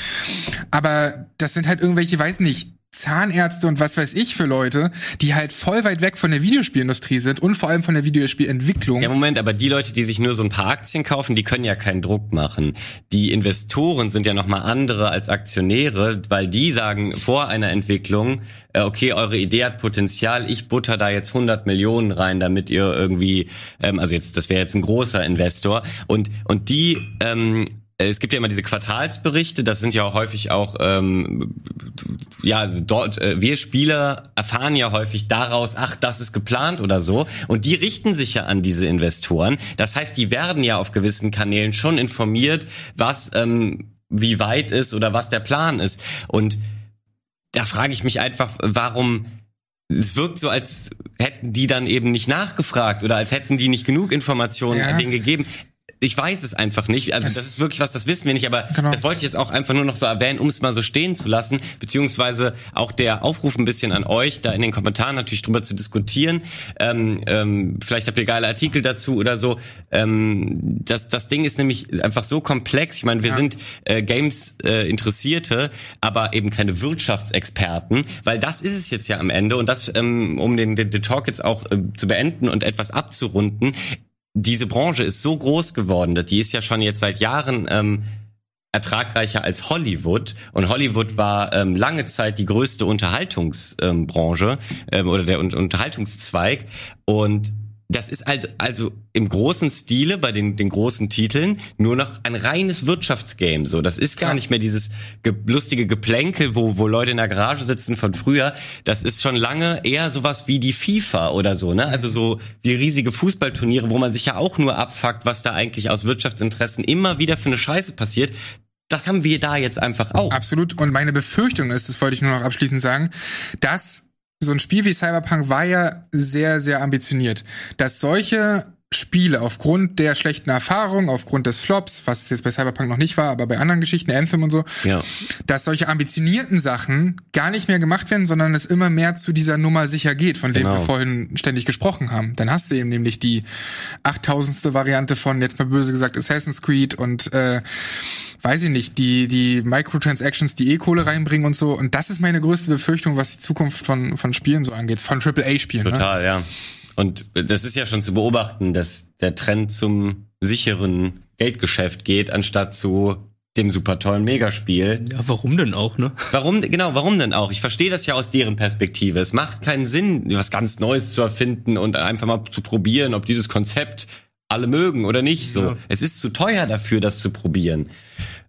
Aber das sind halt irgendwelche, weiß nicht, Zahnärzte und was weiß ich für Leute, die halt voll weit weg von der Videospielindustrie sind und vor allem von der Videospielentwicklung. Ja, Moment, aber die Leute, die sich nur so ein paar Aktien kaufen, die können ja keinen Druck machen. Die Investoren sind ja nochmal andere als Aktionäre, weil die sagen vor einer Entwicklung, äh, okay, eure Idee hat Potenzial, ich butter da jetzt 100 Millionen rein, damit ihr irgendwie, ähm, also jetzt, das wäre jetzt ein großer Investor und, und die, ähm, äh, es gibt ja immer diese Quartalsberichte, das sind ja häufig auch, ähm, ja, dort, äh, wir Spieler erfahren ja häufig daraus, ach, das ist geplant oder so. Und die richten sich ja an diese Investoren. Das heißt, die werden ja auf gewissen Kanälen schon informiert, was, ähm, wie weit ist oder was der Plan ist. Und da frage ich mich einfach, warum es wirkt so, als hätten die dann eben nicht nachgefragt oder als hätten die nicht genug Informationen ja. denen gegeben ich weiß es einfach nicht. Also das, das, ist wirklich was, das wissen wir nicht, aber genau. das wollte ich jetzt auch einfach nur noch so erwähnen, um es mal so stehen zu lassen, beziehungsweise auch der Aufruf ein bisschen an euch, da in den Kommentaren natürlich drüber zu diskutieren. Ähm, ähm, vielleicht habt ihr geile Artikel dazu oder so. Ähm, das, das Ding ist nämlich einfach so komplex. Ich meine, wir ja. sind äh, Games-Interessierte, äh, aber eben keine Wirtschaftsexperten, weil das ist es jetzt ja am Ende und das, ähm, um den, den, den Talk jetzt auch äh, zu beenden und etwas abzurunden, diese Branche ist so groß geworden, die ist ja schon jetzt seit Jahren ähm, ertragreicher als Hollywood. Und Hollywood war ähm, lange Zeit die größte Unterhaltungsbranche ähm, oder der Unterhaltungszweig. Und das ist halt also im großen Stile bei den, den großen Titeln nur noch ein reines Wirtschaftsgame. So, das ist gar nicht mehr dieses ge lustige Geplänkel, wo, wo Leute in der Garage sitzen von früher. Das ist schon lange eher sowas wie die FIFA oder so, ne? Also so wie riesige Fußballturniere, wo man sich ja auch nur abfuckt, was da eigentlich aus Wirtschaftsinteressen immer wieder für eine Scheiße passiert. Das haben wir da jetzt einfach auch. Absolut. Und meine Befürchtung ist, das wollte ich nur noch abschließend sagen, dass so ein Spiel wie Cyberpunk war ja sehr, sehr ambitioniert. Dass solche Spiele aufgrund der schlechten Erfahrung, aufgrund des Flops, was jetzt bei Cyberpunk noch nicht war, aber bei anderen Geschichten, Anthem und so, ja. dass solche ambitionierten Sachen gar nicht mehr gemacht werden, sondern es immer mehr zu dieser Nummer sicher geht, von dem genau. wir vorhin ständig gesprochen haben. Dann hast du eben nämlich die 8000. Variante von, jetzt mal böse gesagt, Assassin's Creed und äh, weiß ich nicht, die, die Microtransactions, die E-Kohle reinbringen und so. Und das ist meine größte Befürchtung, was die Zukunft von, von Spielen so angeht, von AAA-Spielen. Ne? Total, ne? ja. Und das ist ja schon zu beobachten, dass der Trend zum sicheren Geldgeschäft geht, anstatt zu dem super tollen Megaspiel. Ja, warum denn auch, ne? Warum, genau, warum denn auch? Ich verstehe das ja aus deren Perspektive. Es macht keinen Sinn, was ganz Neues zu erfinden und einfach mal zu probieren, ob dieses Konzept alle mögen oder nicht so. Ja. Es ist zu teuer dafür, das zu probieren.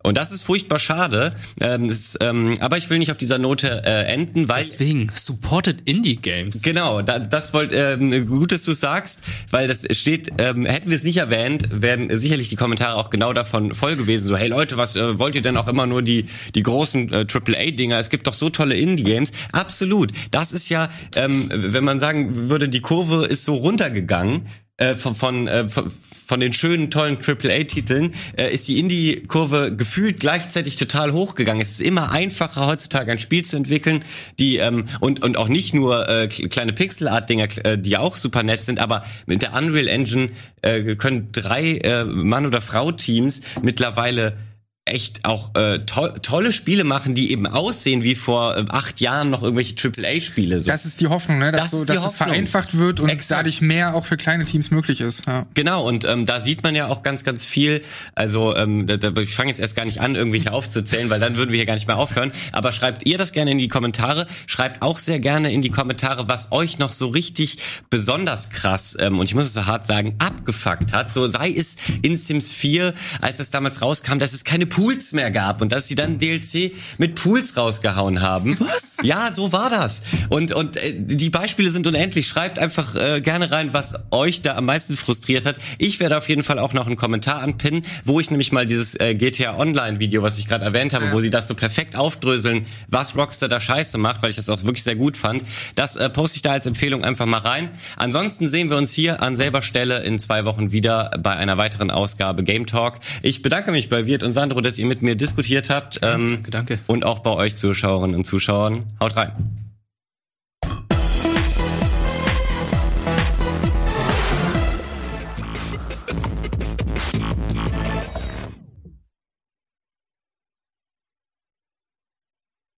Und das ist furchtbar schade. Ähm, das, ähm, aber ich will nicht auf dieser Note äh, enden, weil deswegen supported Indie Games. Genau, da, das wollt ähm, gut, dass du sagst, weil das steht. Ähm, hätten wir es nicht erwähnt, wären sicherlich die Kommentare auch genau davon voll gewesen. So, hey Leute, was äh, wollt ihr denn auch immer nur die die großen äh, AAA Dinger? Es gibt doch so tolle Indie Games. Absolut. Das ist ja, ähm, wenn man sagen würde, die Kurve ist so runtergegangen äh, von, von, äh, von den schönen, tollen AAA-Titeln äh, ist die Indie-Kurve gefühlt gleichzeitig total hochgegangen. Es ist immer einfacher heutzutage ein Spiel zu entwickeln, die ähm, und und auch nicht nur kleine Pixel-Art-Dinger, äh, die auch super nett sind, aber mit der Unreal Engine können drei Mann- oder Frau-Teams mittlerweile echt auch äh, to tolle Spiele machen, die eben aussehen wie vor äh, acht Jahren noch irgendwelche AAA-Spiele. So. Das ist die Hoffnung, ne? dass, das so, dass es vereinfacht wird und Exakt. dadurch mehr auch für kleine Teams möglich ist. Ja. Genau, und ähm, da sieht man ja auch ganz, ganz viel. Also ähm, da, da, ich fange jetzt erst gar nicht an, irgendwelche aufzuzählen, weil dann würden wir hier gar nicht mehr aufhören. Aber schreibt ihr das gerne in die Kommentare. Schreibt auch sehr gerne in die Kommentare, was euch noch so richtig besonders krass, ähm, und ich muss es so hart sagen, abgefuckt hat. So sei es in Sims 4, als es damals rauskam, dass es keine Pools mehr gab und dass sie dann DLC mit Pools rausgehauen haben. Was? Ja, so war das. Und und äh, die Beispiele sind unendlich. Schreibt einfach äh, gerne rein, was euch da am meisten frustriert hat. Ich werde auf jeden Fall auch noch einen Kommentar anpinnen, wo ich nämlich mal dieses äh, GTA Online Video, was ich gerade erwähnt habe, ja. wo sie das so perfekt aufdröseln, was Rockstar da scheiße macht, weil ich das auch wirklich sehr gut fand. Das äh, poste ich da als Empfehlung einfach mal rein. Ansonsten sehen wir uns hier an selber Stelle in zwei Wochen wieder bei einer weiteren Ausgabe Game Talk. Ich bedanke mich bei Wirt und Sandro, dass ihr mit mir diskutiert habt. Ähm, danke, danke. Und auch bei euch Zuschauerinnen und Zuschauern. Haut rein.